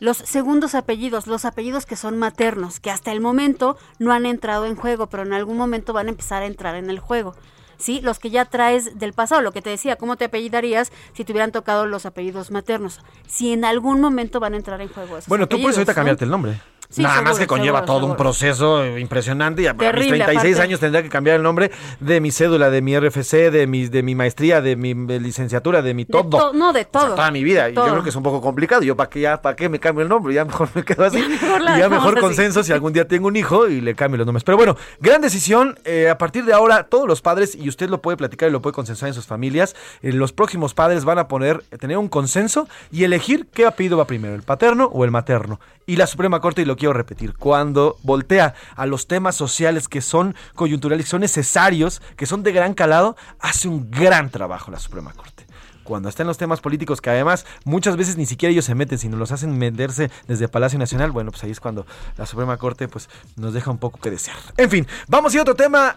Los segundos apellidos, los apellidos que son maternos, que hasta el momento no han entrado en juego, pero en algún momento van a empezar a entrar en el juego. ¿Sí? Los que ya traes del pasado, lo que te decía, ¿cómo te apellidarías si te hubieran tocado los apellidos maternos? Si en algún momento van a entrar en juego esos Bueno, tú puedes ahorita cambiarte el nombre. Sí, Nada más que conlleva seguro, todo un proceso impresionante y a, a mis Terrible, 36 aparte. años tendría que cambiar el nombre de mi cédula, de mi RFC, de mi, de mi maestría, de mi licenciatura, de mi De todo. to- no, de O sea, todo. toda mi vida. de Y yo creo que es un poco complicado. Yo, ¿para qué, ya, ¿para qué me cambio el nombre? Ya mejor me quedo así. Ya mejor y ya mejor así. consenso si algún día tengo un hijo y le cambio los nombres. Pero bueno, gran decisión. eh, a partir de ahora, todos los padres, y usted lo puede platicar y lo puede consensuar en sus familias, eh, los próximos padres van a poner, tener un consenso y elegir qué apellido va primero, el paterno o el materno. Y la Suprema Corte, y lo quiero repetir, cuando voltea a los temas sociales que son coyunturales, que son necesarios, que son de gran calado, hace un gran trabajo la Suprema Corte cuando está en los temas políticos que además muchas veces ni siquiera ellos se meten, sino los hacen meterse desde Palacio Nacional, bueno, pues ahí es cuando la Suprema Corte pues nos deja un poco que desear. En fin, vamos a otro tema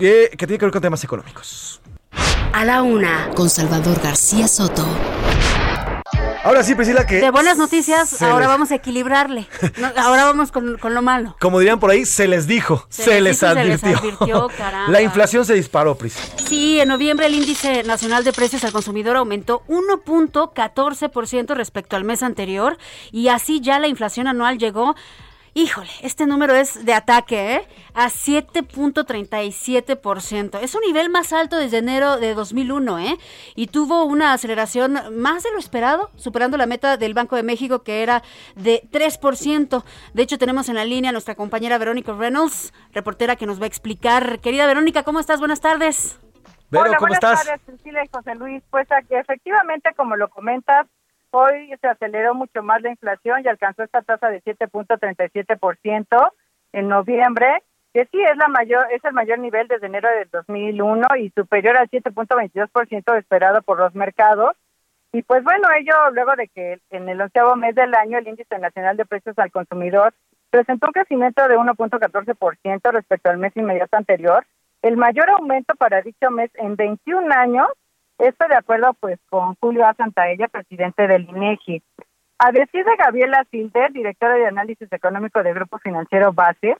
eh, que tiene que ver con temas económicos. A la una, con Salvador García Soto. Ahora sí, Priscila, que... De buenas noticias, ahora les- vamos a equilibrarle. No, ahora vamos con, con lo malo. Como dirían por ahí, se les dijo, se, Se les y se les advirtió. advirtió, caramba. la inflación se disparó, Pris. Sí, en noviembre el índice nacional de precios al consumidor aumentó 1.14% respecto al mes anterior y así ya la inflación anual llegó, híjole, este número es de ataque, ¿eh? A 7.37%. Es un nivel más alto desde enero de 2001, ¿eh? Y tuvo una aceleración más de lo esperado, superando la meta del Banco de México que era de 3%. De hecho, tenemos en la línea a nuestra compañera Verónica Reynolds, reportera que nos va a explicar. Querida Verónica, ¿cómo estás? Buenas tardes. Vero, Hola, ¿cómo buenas estás? tardes, Priscila y José Luis. Pues aquí, efectivamente, como lo comentas, hoy se aceleró mucho más la inflación y alcanzó esta tasa de 7.37% en noviembre, que sí es la mayor es el mayor nivel desde enero del 2001 y superior al 7.22% esperado por los mercados. Y pues bueno, ello luego de que en el onceavo mes del año el índice nacional de precios al consumidor presentó un crecimiento de 1.14% respecto al mes inmediato anterior, el mayor aumento para dicho mes en 21 años, esto de acuerdo pues con Julio A. Santaella, presidente del INEGI. A decir de Gabriela Silder, directora de análisis económico del Grupo Financiero Base,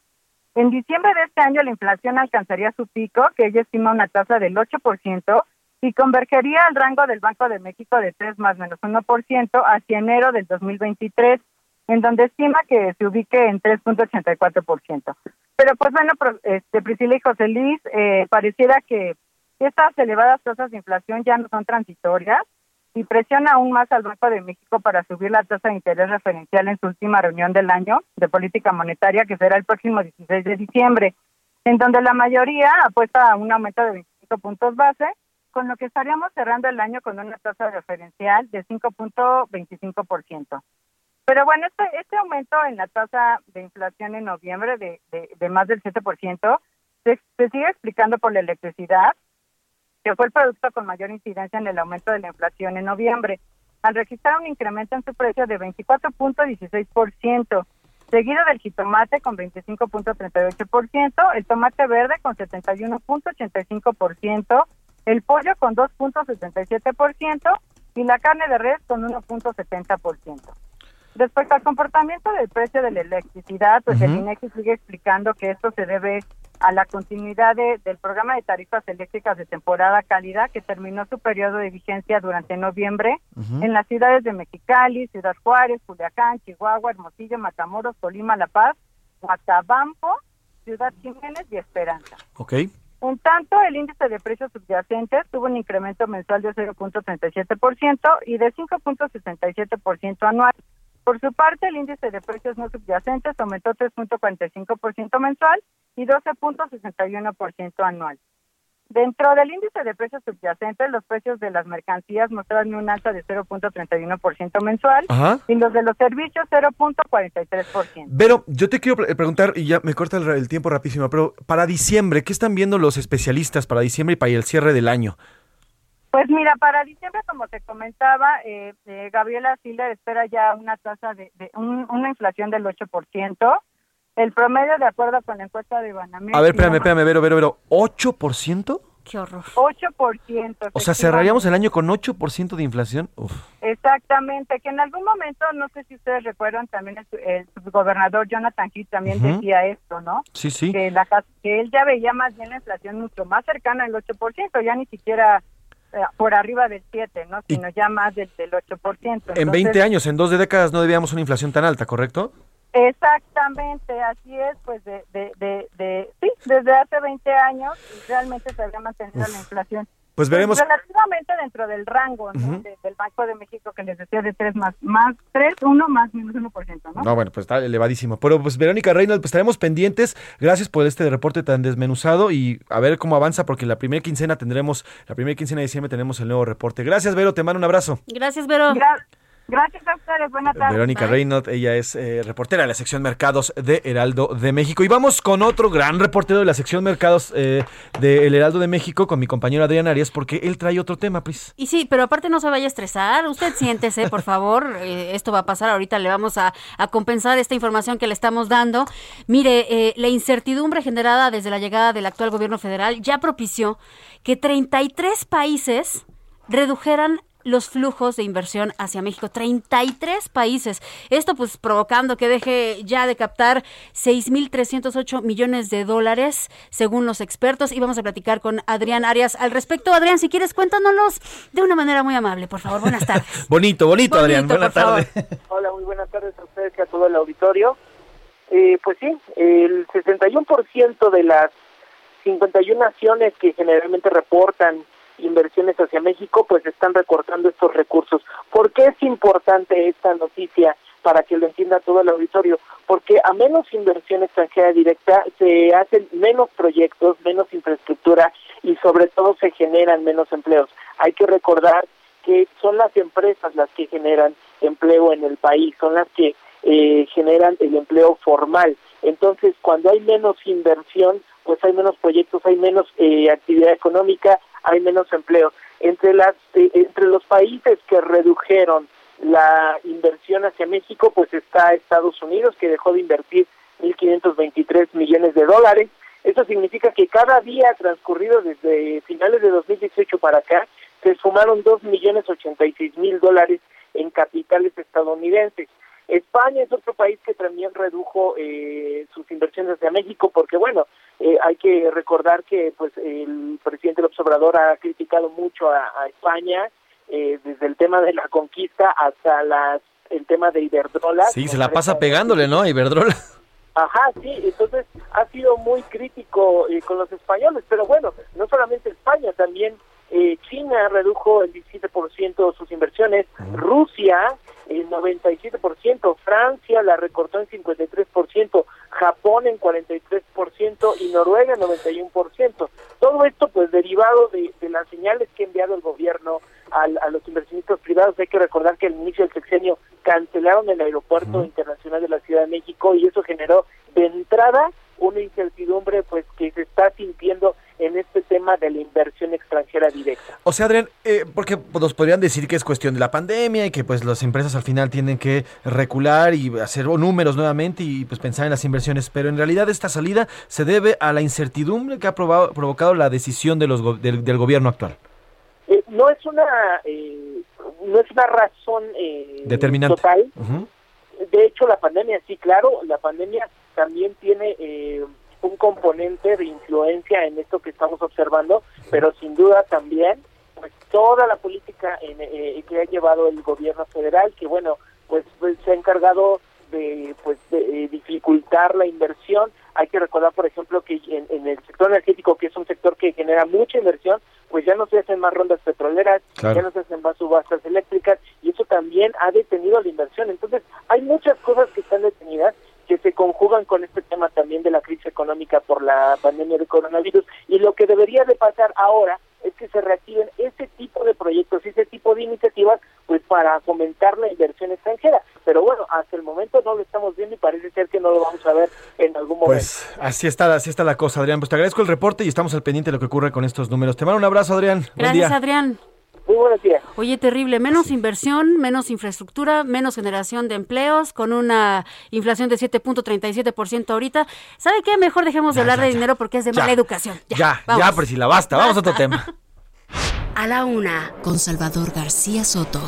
en diciembre de este año la inflación alcanzaría su pico, que ella estima una tasa del 8%, y convergería al rango del Banco de México de 3 más menos 1% hacia enero del 2023, en donde estima que se ubique en 3.84%. Pero pues bueno, este, Priscila y José Luis, eh, pareciera que estas elevadas tasas de inflación ya no son transitorias y presiona aún más al Banco de México para subir la tasa de interés referencial en su última reunión del año de política monetaria, que será el próximo 16 de diciembre, en donde la mayoría apuesta a un aumento de 25 puntos base, con lo que estaríamos cerrando el año con una tasa referencial de 5.25%. Pero bueno, este, este aumento en la tasa de inflación en noviembre de, de, más del 7% se, se sigue explicando por la electricidad, que fue el producto con mayor incidencia en el aumento de la inflación en noviembre, al registrar un incremento en su precio de 24.16%, seguido del jitomate con 25.38%, el tomate verde con 71.85%, el pollo con 2.77% y la carne de res con 1.70%. Respecto al comportamiento del precio de la electricidad, pues el Ujú. INEGI sigue explicando que esto se debe a la continuidad de- del programa de tarifas eléctricas de temporada cálida que terminó su periodo de vigencia durante noviembre en las ciudades de Mexicali, Ciudad Juárez, Culiacán, Chihuahua, Hermosillo, Matamoros, Colima, La Paz, Guatabampo, Ciudad Jiménez y Esperanza. Ok. En tanto, el índice de precios subyacentes tuvo un incremento mensual de 0.37% y de 5.67% anual. Por su parte, el índice de precios no subyacentes aumentó 3.45% mensual y 12.61% anual. Dentro del índice de precios subyacentes, los precios de las mercancías mostraron un alza de 0.31% mensual Ajá. y los de los servicios 0.43%. Vero, yo te quiero pre- preguntar, y ya me corta el, el tiempo rapidísimo, pero para diciembre, ¿qué están viendo los especialistas para diciembre y para el cierre del año? Pues mira, para diciembre, como te comentaba, eh, eh, Gabriela Siller espera ya una tasa de, de un- una inflación del 8%. El promedio, de acuerdo con la encuesta de Banamex... A ver, espérame, espérame, Vero, Vero, Vero, ¿8%? Qué horror. 8%. O sea, cerraríamos el año con 8% de inflación. Uf. Exactamente, que en algún momento, no sé si ustedes recuerdan, también el, el subgobernador Jonathan Heath también decía esto, ¿no? Sí, sí. Que, la, que él ya veía más bien la inflación mucho más cercana al 8%, ya ni siquiera por arriba del 7, ¿no? Y- Sino ya más del, del 8%. En Entonces, 20 años, en dos décadas no debíamos una inflación tan alta, ¿correcto? Exactamente, así es, pues de, de, de, de- sí, desde hace 20 años y realmente se había mantenido la inflación. Pues veremos. Relativamente dentro del rango ¿no? Ujú. de- del Banco de México que les decía de 3 más, más 3, 1 más menos 1%, ¿no? No, bueno, pues está elevadísimo. Pero pues Verónica Reynolds, pues estaremos pendientes. Gracias por este reporte tan desmenuzado y a ver cómo avanza porque la primera quincena tendremos, la primera quincena de diciembre tenemos el nuevo reporte. Gracias, Vero, te mando un abrazo. Gracias, Vero. Gracias a ustedes, buenas tardes. Verónica Reynolds, ella es eh, reportera de la sección Mercados de Heraldo de México. Y vamos con otro gran reportero de la sección Mercados eh, de El Heraldo de México, con mi compañero Adrián Arias, porque él trae otro tema, Pris. Y sí, pero aparte no se vaya a estresar. Usted siéntese, por favor. Eh, esto va a pasar. Ahorita le vamos a, a compensar esta información que le estamos dando. Mire, eh, la incertidumbre generada desde la llegada del actual gobierno federal ya propició que 33 países redujeran los flujos de inversión hacia México. 33 países. Esto pues provocando que deje ya de captar 6.308 millones de dólares, según los expertos. Y vamos a platicar con Adrián Arias al respecto. Adrián, si quieres, cuéntanos de una manera muy amable, por favor. Buenas tardes. Bonito, bonito, Adrián. Bonito, Buenas por favor. tardes. Hola, muy buenas tardes a ustedes y a todo el auditorio. Eh, pues sí, el 61% de las 51 naciones que generalmente reportan inversiones hacia México, pues están recortando estos recursos. ¿Por qué es importante esta noticia para que lo entienda todo el auditorio? Porque a menos inversión extranjera directa se hacen menos proyectos, menos infraestructura y sobre todo se generan menos empleos. Hay que recordar que son las empresas las que generan empleo en el país, son las que eh, generan el empleo formal. Entonces, cuando hay menos inversión, pues hay menos proyectos, hay menos eh, actividad económica, hay menos empleo. Entre las eh, entre los países que redujeron la inversión hacia México, pues está Estados Unidos que dejó de invertir 1.523 millones de dólares. Eso significa que cada día transcurrido desde finales de 2018 para acá se sumaron 2.086.000 dólares en capitales estadounidenses. España es otro país que también redujo eh, sus inversiones hacia México porque, bueno, eh, hay que recordar que pues el presidente López Obrador ha criticado mucho a, a España eh, desde el tema de la conquista hasta las el tema de Iberdrola. Sí, se la pasa pegándole, ¿no? a Iberdrola. Ajá, sí, entonces ha sido muy crítico eh, con los españoles, pero bueno, no solamente España, también eh, China redujo el 17% sus inversiones, Rusia el 97%, Francia la recortó en 53%, Japón en 43% y Noruega en 91%. Todo esto pues derivado de, de las señales que ha enviado el gobierno al- a los inversionistas privados. Hay que recordar que al inicio del sexenio cancelaron el aeropuerto internacional de la Ciudad de México y eso generó de entrada una incertidumbre pues que se está sintiendo en este tema de la inversión extranjera directa. O sea, Adrián, eh, porque nos podrían decir que es cuestión de la pandemia y que pues las empresas al final tienen que recular y hacer números nuevamente y pues pensar en las inversiones, pero en realidad esta salida se debe a la incertidumbre que ha probado- provocado la decisión de los go- del, del gobierno actual. Eh, no es una eh, no es una razón eh, Determinante. total. De hecho, la pandemia, sí, claro, la pandemia también tiene eh, un componente de influencia en esto que estamos observando, pero sin duda también pues toda la política en, eh, que ha llevado el gobierno federal, que bueno, pues, pues, se ha encargado de pues de, eh, dificultar la inversión. Hay que recordar, por ejemplo, que en, en el sector energético, que es un sector que genera mucha inversión, pues ya no se hacen más rondas petroleras, Claro. ya no se hacen más subastas eléctricas, y eso también ha detenido la inversión. Entonces, hay muchas cosas que están detenidas que se conjugan con este tema también de la crisis económica por la pandemia de coronavirus y lo que debería de pasar ahora es que se reactiven ese tipo de proyectos, ese tipo de iniciativas, pues para fomentar la inversión extranjera. Pero bueno, hasta el momento no lo estamos viendo y parece ser que no lo vamos a ver en algún momento. Pues así está, así está la cosa, Adrián. Pues te agradezco el reporte y estamos al pendiente de lo que ocurre con estos números. Te mando un abrazo, Adrián. Buen Gracias, día. Adrián. Muy buenos días. Oye, terrible, menos inversión, menos infraestructura, menos generación de empleos, con una inflación de 7.37% ahorita. ¿Sabe qué? Mejor dejemos de Ya, hablar ya, de ya. dinero porque es de Ya. mala educación. Ya, vamos. ya, Priscila, basta. Vamos a otro tema. A la una, con Salvador García Soto.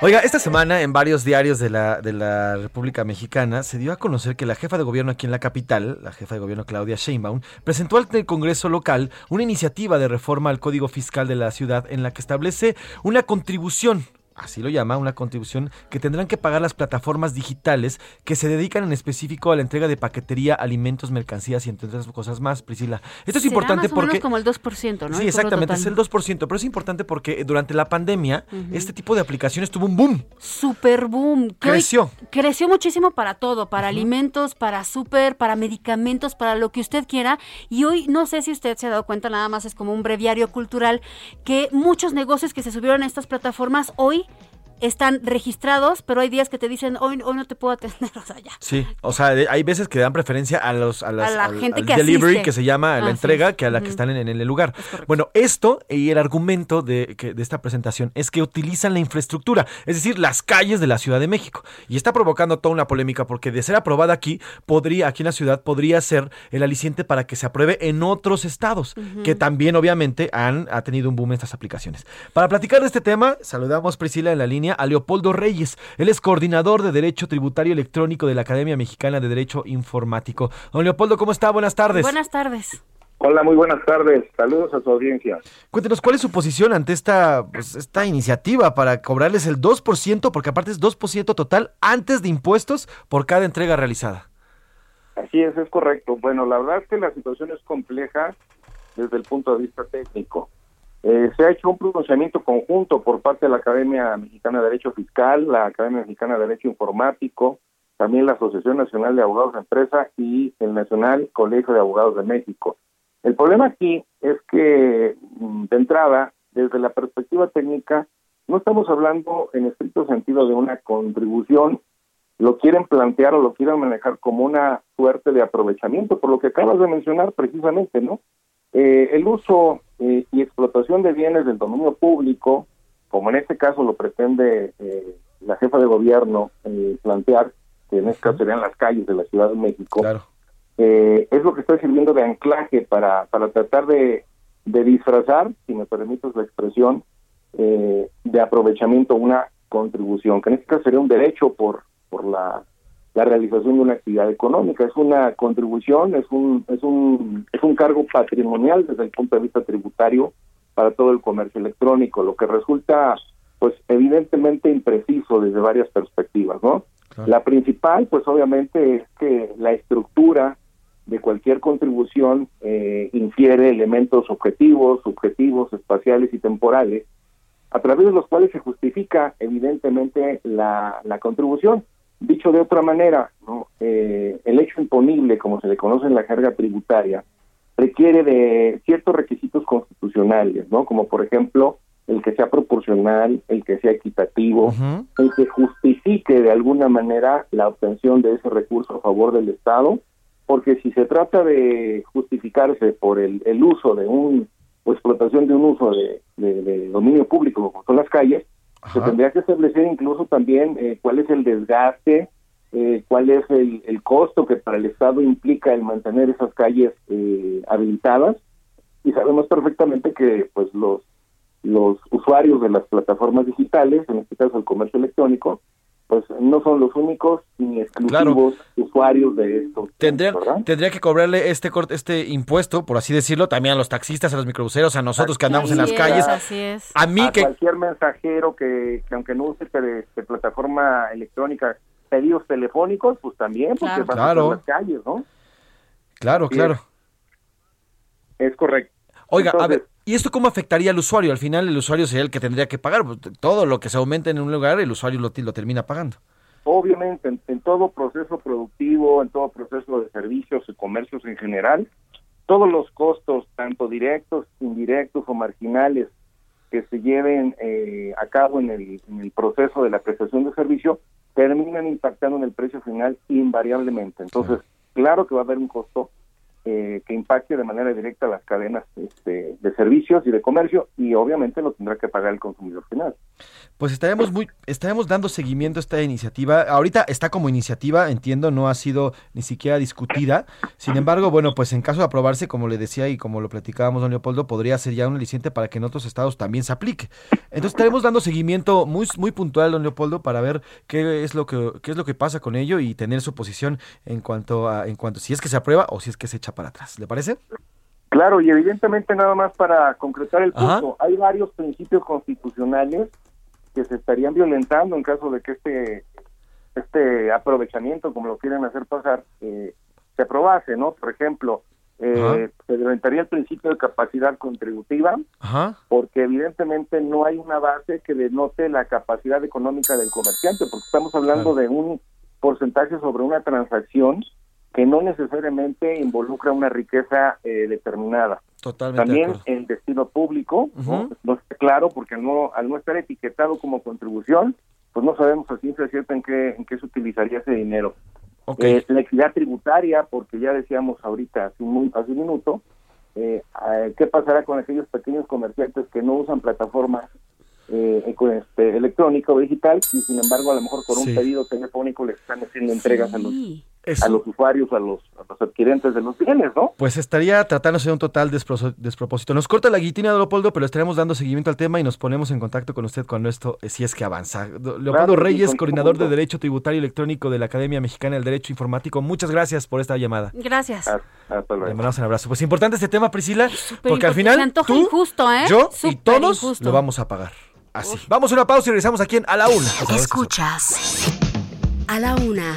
Oiga, esta semana en varios diarios de la, de la República Mexicana se dio a conocer que la jefa de gobierno aquí en la capital, la jefa de gobierno Claudia Sheinbaum, presentó ante el Congreso local una iniciativa de reforma al Código Fiscal de la ciudad en la que establece una contribución así lo llama, una contribución que tendrán que pagar las plataformas digitales que se dedican en específico a la entrega de paquetería, alimentos, mercancías y entre otras cosas más, Priscila. Esto es Será importante más o menos porque... como el 2%, ¿no? Sí, El exactamente, es el 2%, pero es importante porque durante la pandemia este tipo de aplicaciones tuvo un boom. Super boom. Creció. creció muchísimo para todo, para alimentos, para súper, para medicamentos, para lo que usted quiera. Y hoy no sé si usted se ha dado cuenta, nada más es como un breviario cultural, que muchos negocios que se subieron a estas plataformas hoy están registrados, pero hay días que te dicen, hoy, hoy no te puedo atender, o sea, ya. Sí, o sea, hay veces que dan preferencia a los a, las- A la al- gente al que delivery asiste. que se llama a la Así entrega que a la que están en, en el lugar. Bueno, esto y el argumento de, que, de esta presentación es que utilizan la infraestructura, es decir, las calles de la Ciudad de México. Y está provocando toda una polémica porque de ser aprobada aquí, podría, aquí en la ciudad, podría ser el aliciente para que se apruebe en otros estados, que también obviamente han ha tenido un boom estas aplicaciones. Para platicar de este tema, saludamos Priscila en la línea a Leopoldo Reyes. Él es coordinador de Derecho Tributario Electrónico de la Academia Mexicana de Derecho Informático. Don Leopoldo, ¿cómo está? Buenas tardes. Buenas tardes. Hola, muy buenas tardes. Saludos a su audiencia. Cuéntenos, ¿cuál es su posición ante esta, pues, esta iniciativa para cobrarles el 2%, porque aparte es 2% total antes de impuestos por cada entrega realizada? Así es, es correcto. Bueno, la verdad es que la situación es compleja desde el punto de vista técnico. Eh, se ha hecho un pronunciamiento conjunto por parte de la Academia Mexicana de Derecho Fiscal, la Academia Mexicana de Derecho Informático, también la Asociación Nacional de Abogados de Empresa y el Nacional Colegio de Abogados de México. El problema aquí es que, mm, de entrada, desde la perspectiva técnica, no estamos hablando en estricto sentido de una contribución, lo quieren plantear o lo quieren manejar como una suerte de aprovechamiento, por lo que acabas de mencionar precisamente, ¿no? Eh, el uso eh, y explotación de bienes del dominio público, como en este caso lo pretende eh, la jefa de gobierno eh, plantear, que en este caso serían las calles de la Ciudad de México, eh, es lo que está sirviendo de anclaje para, para tratar de, de disfrazar, si me permites la expresión, eh, de aprovechamiento una contribución, que en este caso sería un derecho por, por la, la realización de una actividad económica. Es una contribución, es un, es un, es un cargo patrimonial desde el punto de vista tributario para todo el comercio electrónico, lo que resulta pues evidentemente impreciso desde varias perspectivas, ¿no? La principal, pues obviamente es que la estructura de cualquier contribución eh, infiere elementos objetivos, subjetivos, espaciales y temporales, a través de los cuales se justifica evidentemente la, la contribución. Dicho de otra manera, ¿no? Eh, el hecho imponible, como se le conoce en la jerga tributaria, requiere de ciertos requisitos constitucionales, ¿no? Como por ejemplo el que sea proporcional, el que sea equitativo, el que justifique de alguna manera la obtención de ese recurso a favor del Estado, porque si se trata de justificarse por el, el uso de un o explotación de un uso de, de- de dominio público como son las calles, se tendría que establecer incluso también eh, cuál es el desgaste, eh, cuál es el, el costo que para el Estado implica el mantener esas calles eh, habilitadas. Y sabemos perfectamente que pues los los usuarios de las plataformas digitales, en este caso el comercio electrónico, pues no son los únicos ni exclusivos usuarios de estos. Tendría, tendría que cobrarle este corte, este impuesto, por así decirlo, también a los taxistas, a los microbuseros, a nosotros que andamos en las calles. A mí a que cualquier mensajero que, que aunque no use de, de plataforma electrónica, pedidos telefónicos, pues también, porque Claro. van a Claro. las calles, ¿no? Claro, Sí, claro. Es correcto. Oiga, a ver, ¿y esto cómo afectaría al usuario? Al final el usuario sería el que tendría que pagar. pues, Todo lo que se aumente en un lugar, el usuario lo, lo termina pagando. obviamente en, en todo proceso productivo, en todo proceso de servicios y comercios en general, todos los costos, tanto directos, indirectos o marginales, que se lleven eh, a cabo en el, en el proceso de la prestación de servicio, terminan impactando en el precio final invariablemente. Entonces, claro que va a haber un costo eh, que impacte de manera directa las cadenas este, de servicios y de comercio y obviamente lo tendrá que pagar el consumidor final. Pues estaremos muy, estaremos dando seguimiento a esta iniciativa. Ahorita está como iniciativa, entiendo, no ha sido ni siquiera discutida. Sin embargo, bueno, pues en caso de aprobarse, como le decía y como lo platicábamos, don Leopoldo, podría ser ya un aliciente para que en otros estados también se aplique. Entonces estaremos dando seguimiento muy, muy puntual, don Leopoldo, para ver qué es lo que, qué es lo que pasa con ello y tener su posición en cuanto a, en cuanto si es que se aprueba o si es que se echa para atrás. ¿Le parece? Claro, y evidentemente nada más para concretar el punto, hay varios principios constitucionales que se estarían violentando en caso de que este este aprovechamiento, como lo quieren hacer pasar, eh, se aprobase, ¿no? Por ejemplo, eh, se violentaría el principio de capacidad contributiva, Ajá. porque evidentemente no hay una base que denote la capacidad económica del comerciante, porque estamos hablando de un porcentaje sobre una transacción que no necesariamente involucra una riqueza eh, determinada. Totalmente. de También acuerdo. el destino público ¿no? Está claro porque no, al no estar etiquetado como contribución, pues no sabemos a ciencia cierta en qué, en qué se utilizaría ese dinero. Ok. Eh, la equidad tributaria, porque ya decíamos ahorita, hace un, hace un minuto, eh, eh, ¿qué pasará con aquellos pequeños comerciantes que no usan plataformas eh, con este, electrónica o digital y sin embargo a lo mejor por un pedido telefónico le están haciendo entregas a los Eso. a los usuarios, a los, a los adquirentes de los bienes, ¿no? Pues estaría tratándose de un total despro- despropósito. Nos corta la guitina, Leopoldo, pero estaremos dando seguimiento al tema y nos ponemos en contacto con usted cuando esto, eh, si es que avanza. Do- Leopoldo Claro, Reyes, coordinador de Derecho Tributario Electrónico de la Academia Mexicana del Derecho Informático, muchas gracias por esta llamada. Gracias. Hasta Le mandamos un abrazo. Pues importante este tema, Priscila, porque al final tú, injusto, ¿eh? yo y todos injusto. lo vamos a pagar. Así. Vamos a una pausa y regresamos aquí en A la Una. Escuchas a la una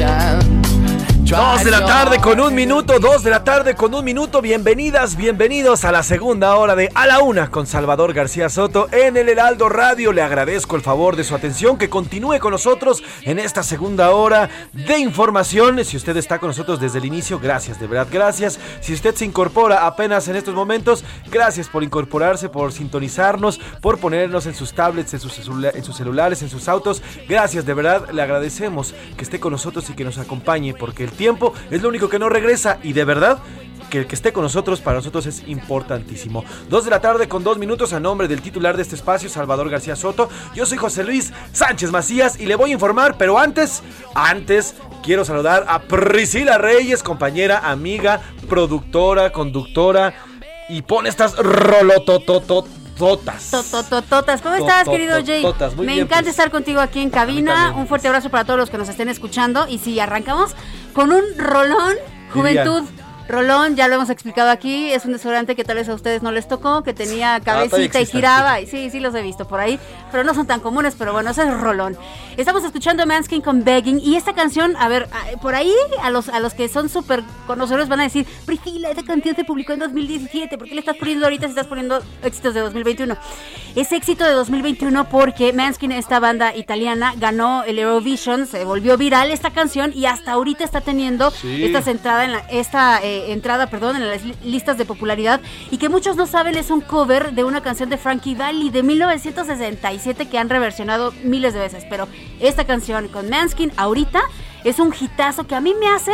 to understand. Dos de la tarde con un minuto, dos de la tarde con un minuto. Bienvenidas, bienvenidos a la segunda hora de A la Una con Salvador García Soto en el Heraldo Radio. Le agradezco el favor de su atención, que continúe con nosotros en esta segunda hora de información. Si usted está con nosotros desde el inicio, gracias, de verdad, gracias. Si usted se incorpora apenas en estos momentos, gracias por incorporarse, por sintonizarnos, por ponernos en sus tablets, en sus, en sus celulares, en sus autos. Gracias, de verdad, le agradecemos que esté con nosotros y que nos acompañe, porque el tiempo es lo único que no regresa y de verdad que el que esté con nosotros para nosotros es importantísimo. Dos de la tarde con dos minutos a nombre del titular de este espacio, Salvador García Soto. Yo soy José Luis Sánchez Macías y le voy a informar, pero antes, antes quiero saludar a Priscila Reyes, compañera, amiga, productora, conductora y pone estas rolototototas. Tototototas. ¿Cómo estás, querido. Muy Me bien, encanta pues. estar contigo aquí en cabina. Un fuerte abrazo para todos los que nos estén escuchando. Y si arrancamos con un rolón, Juventud. Rolón, ya lo hemos explicado aquí, es un desodorante que tal vez a ustedes no les tocó, que tenía cabecita y giraba. Y sí, sí los he visto por ahí, pero no son tan comunes, pero bueno, ese es Rolón. Estamos escuchando Manskin con Begging y esta canción, a ver, a- por ahí a los, a los que son súper conocedores van a decir, Priscila, esta canción se publicó en 2017, ¿por qué le estás poniendo ahorita si estás poniendo éxitos de 2021? Es éxito de 2021 porque Manskin, esta banda italiana, ganó el Eurovision, se volvió viral esta canción y hasta ahorita está teniendo Sí. esta entrada en la, esta eh, entrada, perdón, en las li- listas de popularidad y que muchos no saben es un cover de una canción de Frankie Valli de 1967 que han reversionado miles de veces, pero esta canción con Manskin ahorita es un hitazo que a mí me hace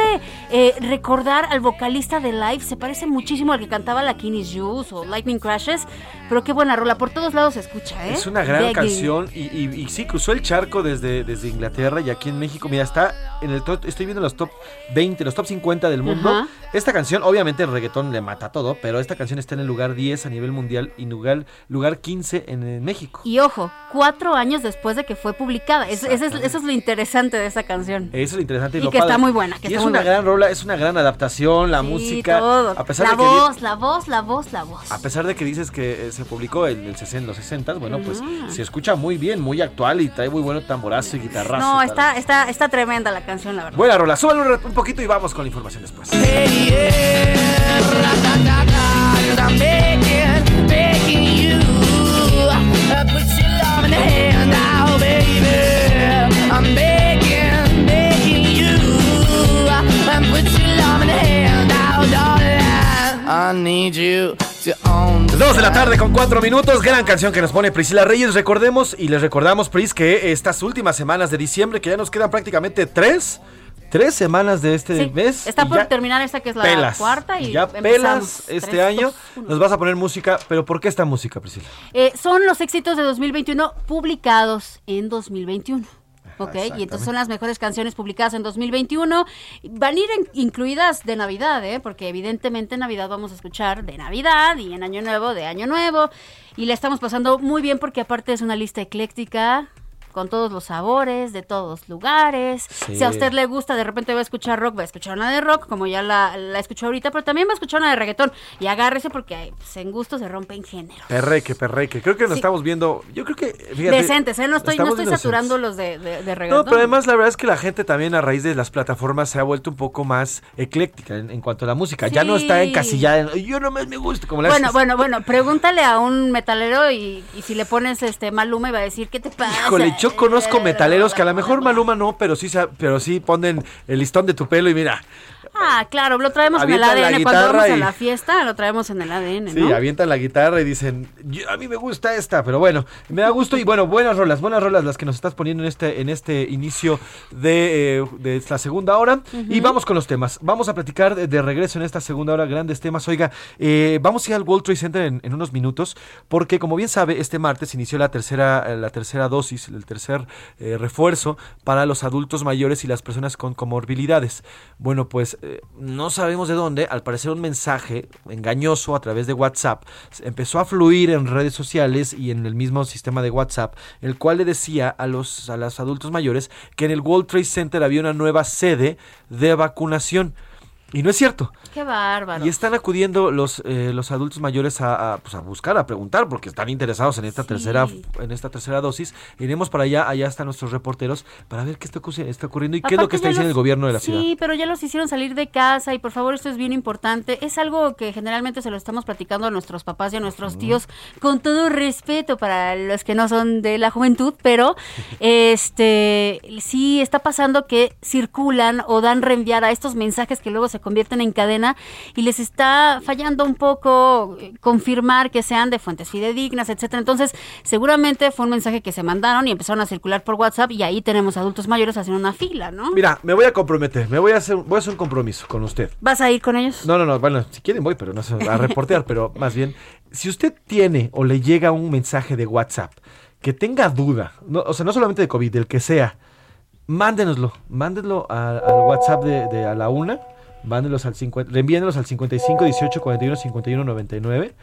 eh, recordar al vocalista de Live, se parece muchísimo al que cantaba La Kinney's Juice o Lightning Crashes, pero qué buena rola, por todos lados se escucha, ¿eh? Es una gran Begging. canción y, y- y sí, cruzó el charco desde, desde Inglaterra y aquí en México. Mira, está en el top, estoy viendo los top 20, los top 50 del mundo. Ajá. Esta canción, obviamente el reggaetón le mata todo, pero esta canción está en el lugar 10 a nivel mundial y lugar, lugar 15 en, México. Y ojo, cuatro años después de que fue publicada. Es- ese es- eso es lo interesante de esta canción. Eso es lo interesante. Y lo que padre. está muy buena, que y está es muy una buena. gran rola, es una gran adaptación, la Sí, música. todo. A pesar la de que di- voz, la voz, la voz, la voz. A pesar de que dices que eh, se publicó en el 60, los 60, bueno, pues se escucha muy bien, muy actual y trae muy bueno tamborazo y guitarrazo. No, está, está, está tremenda la canción, la verdad. Buena rola, súbalo un, poquito y vamos con la información después. I'm begging, begging you. Uh, put your love in the hand now, baby. I'm begging, begging you. Uh, put your love in the hand now, darling. I need you Dos de la tarde con cuatro minutos, gran canción que nos pone Priscila Reyes. Recordemos y les recordamos, Pris, que estas últimas semanas de diciembre, que ya nos quedan prácticamente tres, tres semanas de este Sí, mes. está por terminar esta que es la pelas, cuarta y ya pelas este año. Nos vas a poner música, pero ¿por qué esta música, Priscila? Eh, son los éxitos de 2021 publicados en 2021. Ok, y entonces son las mejores canciones publicadas en 2021. Van a ir en- incluidas de Navidad, ¿eh? porque evidentemente en Navidad vamos a escuchar de Navidad y en Año Nuevo de Año Nuevo. Y la estamos pasando muy bien porque aparte es una lista ecléctica con todos los sabores, de todos los lugares. Sí. Si a usted le gusta, de repente va a escuchar rock, va a escuchar una de rock, como ya la, la escuchó ahorita, pero también va a escuchar una de reggaetón. Y agárrese porque pues, en gusto se rompen género. Perreque, perreque. Creo que nos Sí. estamos viendo. Yo creo que. fíjate, Decentes, ¿eh? No estoy, no estoy saturando los de, de, de reggaetón. No, pero además la verdad es que la gente también a raíz de las plataformas se ha vuelto un poco más ecléctica en, en cuanto a la música. Ya no está encasillada en, yo nomás me gusta, como la Bueno, bueno, bueno, pregúntale a un metalero y, y si le pones este Maluma y va a decir, ¿qué te pasa? Híjole, yo conozco metaleros que a lo mejor Maluma no, pero sí, pero sí ponen el listón de tu pelo y mira, Ah, claro, lo traemos en el ADN. Cuando vamos a la fiesta, lo traemos en el ADN, sí, ¿no? avientan la guitarra y dicen, "Yo- a mí me gusta esta, pero bueno, me da gusto y bueno, buenas rolas, buenas rolas las que nos estás poniendo en este, en este inicio de, eh, de la segunda hora. Y vamos con los temas. Vamos a platicar de, de regreso en esta segunda hora, grandes temas. Oiga, eh, vamos a ir al World Trade Center en, en unos minutos, porque como bien sabe, este martes inició la tercera, eh, la tercera dosis, el tercer eh, refuerzo para los adultos mayores y las personas con comorbilidades. Bueno, pues eh, no sabemos de dónde, al parecer un mensaje engañoso a través de WhatsApp empezó a fluir en redes sociales y en el mismo sistema de WhatsApp, el cual le decía a los, a los adultos mayores que en el World Trade Center había una nueva sede de vacunación. Y no es cierto. Qué bárbaro. Y están acudiendo los, eh, los adultos mayores a, a, pues, a buscar, a preguntar, porque están interesados en esta tercera en esta tercera dosis. Iremos para allá, allá están nuestros reporteros, para ver qué está, está ocurriendo y qué es lo que está diciendo los- el gobierno de la sí, ciudad. pero ya los hicieron salir de casa y por favor esto es bien importante. Es algo que generalmente se lo estamos platicando a nuestros papás y a nuestros tíos con todo respeto para los que no son de la juventud, pero este sí está pasando que circulan o dan reenviar a estos mensajes que luego se convierten en cadena y les está fallando un poco eh, confirmar que sean de fuentes fidedignas, etcétera. Entonces, seguramente fue un mensaje que se mandaron y empezaron a circular por WhatsApp y ahí tenemos adultos mayores haciendo una fila, ¿no? Mira, me voy a comprometer, me voy a hacer, voy a hacer un compromiso con usted. ¿Vas a ir con ellos? No, no, no, bueno, si quieren voy, pero no a reportear, pero más bien, si usted tiene o le llega un mensaje de WhatsApp que tenga duda, no, o sea, no solamente de COVID, del que sea, mándenoslo, mándenlo al WhatsApp de, de a la una, mándenlos al 50, reenvíenlos al 55 18 41 51 99.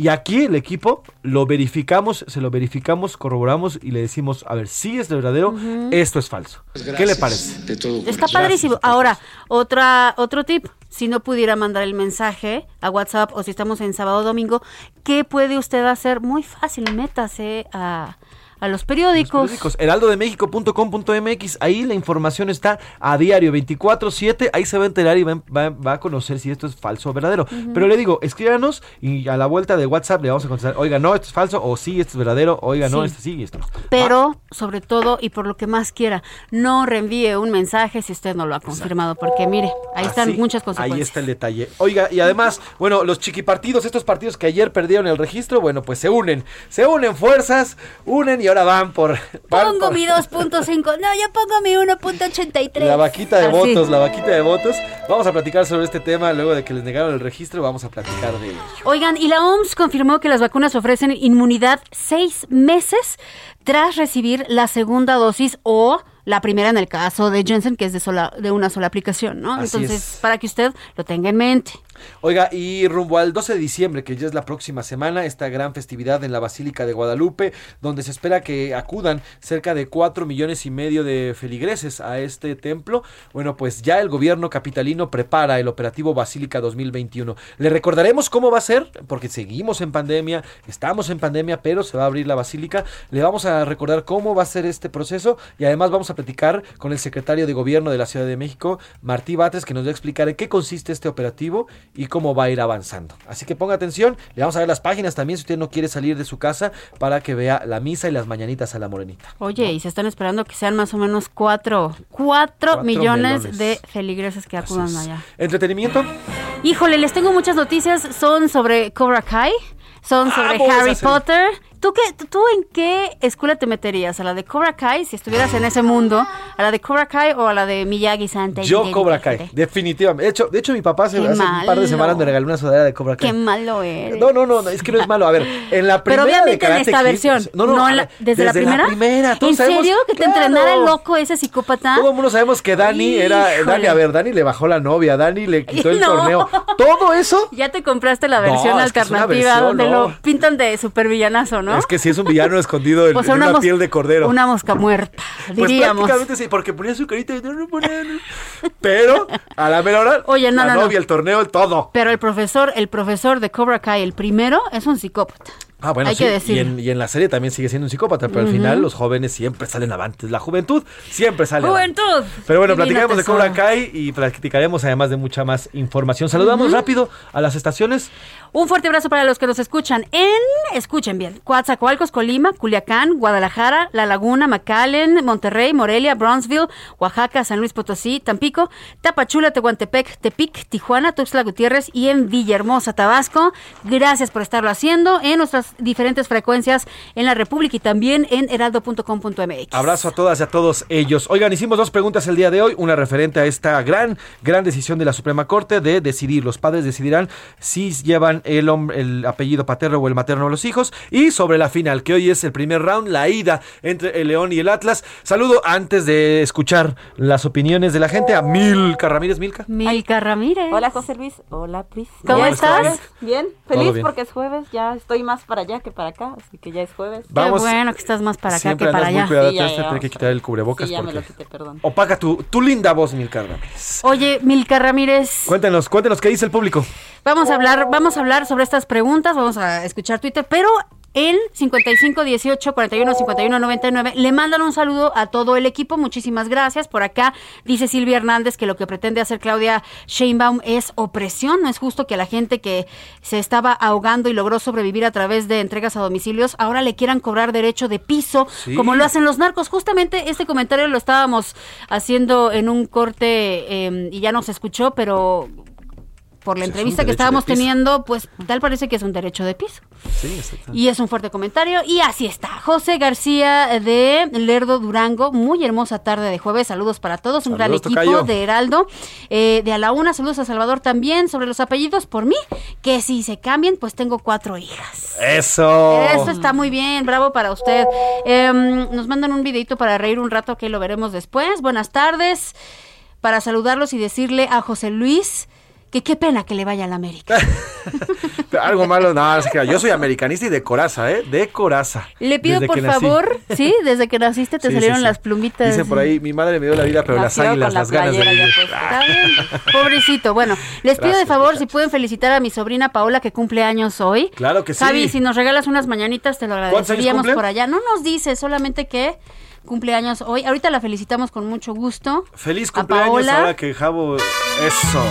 Y aquí el equipo lo verificamos, se lo verificamos, corroboramos y le decimos, a ver, si es verdadero, Ujú. esto es falso. ¿Qué le parece? Está padrísimo. Ahora, otra, otro tip. si no pudiera mandar el mensaje a WhatsApp o si estamos en sábado o domingo, ¿qué puede usted hacer? Muy fácil, métase a, a los periódicos. periódicos, heraldodemexico.com.mx, ahí la información está a diario, 24-7, ahí se va a enterar y va, va- va a conocer si esto es falso o verdadero. Pero le digo, escríbanos y a la vuelta de WhatsApp le vamos a contestar, oiga, no, esto es falso, o sí, esto es verdadero, oiga, no, esto sí, y esto no. Pero, sobre todo, y por lo que más quiera, no reenvíe un mensaje si usted no lo ha confirmado, porque mire, ahí están muchas Ahí consecuencias. está el detalle. Oiga, y además, bueno, los chiquipartidos, estos partidos que ayer perdieron el registro, bueno, pues se unen, se unen fuerzas, unen y ahora van por, van Pongo por mi 2.5, no, yo pongo mi 1.83. la vaquita de Así. votos, la vaquita de votos. Vamos a platicar sobre este tema luego de que les negaron el registro, vamos a platicar de ello. Oigan, y la OMS confirmó que las vacunas ofrecen inmunidad seis meses tras recibir la segunda dosis o la primera en el caso de Jensen, que es de, sola, de una sola aplicación, ¿no? Así Entonces, es. para que usted lo tenga en mente. Oiga, y rumbo al 12 de diciembre, que ya es la próxima semana, esta gran festividad en la Basílica de Guadalupe, donde se espera que acudan cerca de 4 millones y medio de feligreses a este templo. Bueno, pues ya el gobierno capitalino prepara el operativo Basílica 2021. Le recordaremos cómo va a ser, porque seguimos en pandemia, estamos en pandemia, pero se va a abrir la Basílica. Le vamos a recordar cómo va a ser este proceso y además vamos a platicar con el secretario de gobierno de la Ciudad de México, Martí Batres, que nos va a explicar en qué consiste este operativo y cómo va a ir avanzando. Así que ponga atención, le vamos a ver las páginas también si usted no quiere salir de su casa para que vea la misa y las mañanitas a la morenita. Oye, y se están esperando que sean más o menos cuatro, cuatro, Cuatro millones melones. de feligreses que acudan allá. Entretenimiento. Híjole, les tengo muchas noticias. Son sobre Cobra Kai, son sobre Amo esa Harry serie. ¿Tú, qué, tú- ¿Tú en qué escuela te meterías? ¿A la de Cobra Kai, si estuvieras en ese mundo? ¿A la de Cobra Kai o a la de Miyagi Santa? Yo Cobra Kai, definitivamente. De hecho, de hecho mi papá hace, Qué hace un par de semanas me regaló una sudadera de Cobra Kai. Qué malo eres. No, no, no, no, es que no es malo. A ver, en la Pero primera de obviamente en Karate esta Kid- versión. No, no, en a la- ver, ¿Desde, la primera? primera. ¿En sabemos- serio? ¿Que te entrenara el loco ese psicópata? Todo el mundo sabemos que Dani era. Dani, a ver, Dani le bajó la novia, Dani le quitó el No. torneo. Todo eso. Ya te compraste la No, versión alternativa versión, donde no. lo pintan de supervillanazo, ¿no? Es que sí es un villano escondido en, en una piel de cordero. Una mosca muerta, Pues diríamos. prácticamente sí, porque ponía su carita y no, no ponía, no. Pero a la mera hora, Oye, no, la no, no. novia, el torneo, el todo. Pero el profesor, el profesor de Cobra Kai, el primero, es un psicópata. Ah, bueno, Hay sí. que y, en, y en la serie también sigue siendo un psicópata, pero al final los jóvenes siempre salen avantes. La juventud siempre sale avante. ¡Juventud! Pero bueno, Divino platicaremos de. Cobra Kai y platicaremos además de mucha más información. Saludamos rápido a las estaciones. Un fuerte abrazo para los que nos escuchan en, escuchen bien, Coatzacoalcos, Colima, Culiacán, Guadalajara, La Laguna, McAllen, Monterrey, Morelia, Brownsville, Oaxaca, San Luis Potosí, Tampico, Tapachula, Tehuantepec, Tepic, Tijuana, Tuxtla Gutiérrez y en Villahermosa, Tabasco. Gracias por estarlo haciendo en nuestras diferentes frecuencias en la República y también en heraldo.com.mx. Abrazo a todas y a todos ellos. Oigan, hicimos dos preguntas el día de hoy. Una referente a esta gran, gran decisión de la Suprema Corte de decidir. Los padres decidirán si llevan el, el apellido paterno o el materno a los hijos. Y sobre la final, que hoy es el primer round, la ida entre el León y el Atlas. Saludo antes de escuchar las opiniones de la gente a Milka Ramírez. Milka. Milka Ramírez. Hola José Luis, hola Pris. ¿Cómo Ya estás? Bien, feliz bien. porque es jueves, ya estoy más para allá que para acá, así que ya es jueves. Vamos. Qué bueno que estás más para acá Siempre que para allá. cuidada, Sí, te ya, ya, tener que quitar el cubrebocas Sí, ya me porque lo quité, perdón. opaca tu, tu linda voz, Milka Ramírez. Oye, Milka Ramírez. Cuéntenos, cuéntenos qué dice el público. Vamos a hablar, vamos a hablar sobre estas preguntas, vamos a escuchar Twitter, pero el 55 18 41 51 99 le mandan un saludo a todo el equipo, muchísimas gracias. Por acá dice Silvia Hernández que lo que pretende hacer Claudia Sheinbaum es opresión, no es justo que a la gente que se estaba ahogando y logró sobrevivir a través de entregas a domicilios ahora le quieran cobrar derecho de piso Sí. como lo hacen los narcos. Justamente este comentario lo estábamos haciendo en un corte eh, y ya no se escuchó, pero por la Sí, entrevista que estábamos teniendo, pues tal parece que es un derecho de piso. Sí. Y es un fuerte comentario. Y así está. José García de Lerdo Durango. Muy hermosa tarde de jueves. Saludos para todos. Un gran equipo tocayo. de Heraldo. Eh, de a la una. Saludos a Salvador también. Sobre los apellidos por mí. Que si se cambian, pues tengo cuatro hijas. Eso. Eso está muy bien, bravo para usted. Em, nos mandan un videito para reír un rato que lo veremos después. Buenas tardes. Para saludarlos y decirle a José Luis que qué pena que le vaya a la América. Algo malo, no, yo soy americanista y de coraza, ¿eh? De coraza. Le pido Desde por favor, sí, desde que naciste te Sí, sí, salieron sí. las plumitas. Dicen por ahí, mi madre me dio la vida, pero las águilas, la las ganas de vivir. bien. Pobrecito. Bueno, les pido de favor si pueden felicitar a mi sobrina Paola que cumple años hoy. Claro que sí. Javi, si nos regalas unas mañanitas te lo agradeceríamos por allá. No nos dice, solamente que cumple años hoy. Ahorita la felicitamos con mucho gusto. Feliz cumpleaños Paola. ahora que Javo. Eso.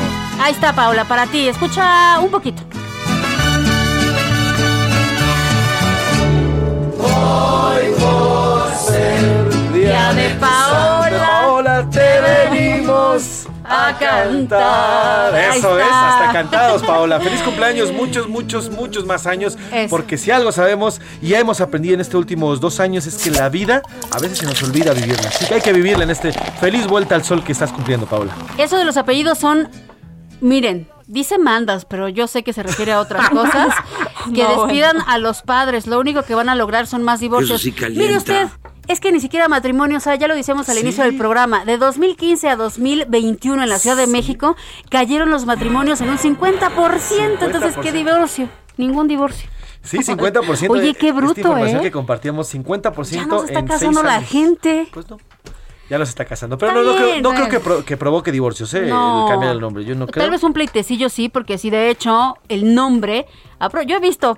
Ahí está Paola, para ti. Escucha un poquito. Hoy por ser Día de Paola. A cantar. Eso es, hasta cantados, Paola. Feliz cumpleaños, muchos, muchos, muchos más años. Eso. Porque si algo sabemos y ya hemos aprendido en estos últimos dos años es que la vida a veces se nos olvida vivirla. Así que hay que vivirla en este feliz vuelta al sol que estás cumpliendo, Paola. Eso de los apellidos son, miren, dice mandas, pero yo sé que se refiere a otras cosas. que No, despidan a los padres. Lo único que van a lograr son más divorcios. Eso sí calienta. Mire usted, es que ni siquiera matrimonio, o sea, ya lo decíamos al Sí. inicio del programa, de 2015 a 2021 en la Ciudad de México cayeron los matrimonios en un 50%. Entonces, ¿qué 50%. divorcio? Ningún divorcio. Sí, 50%. Oye, qué bruto, esta información ¿eh? que compartíamos, 50% Ya no se está en casando la gente. Pues no. Ya los está casando. Pero Está no, no creo, no eh. creo que, pro- que provoque divorcios, ¿eh? No. El cambiar el nombre. Yo no creo. Tal vez un pleitecillo sí, porque sí, de hecho, el nombre. Yo he visto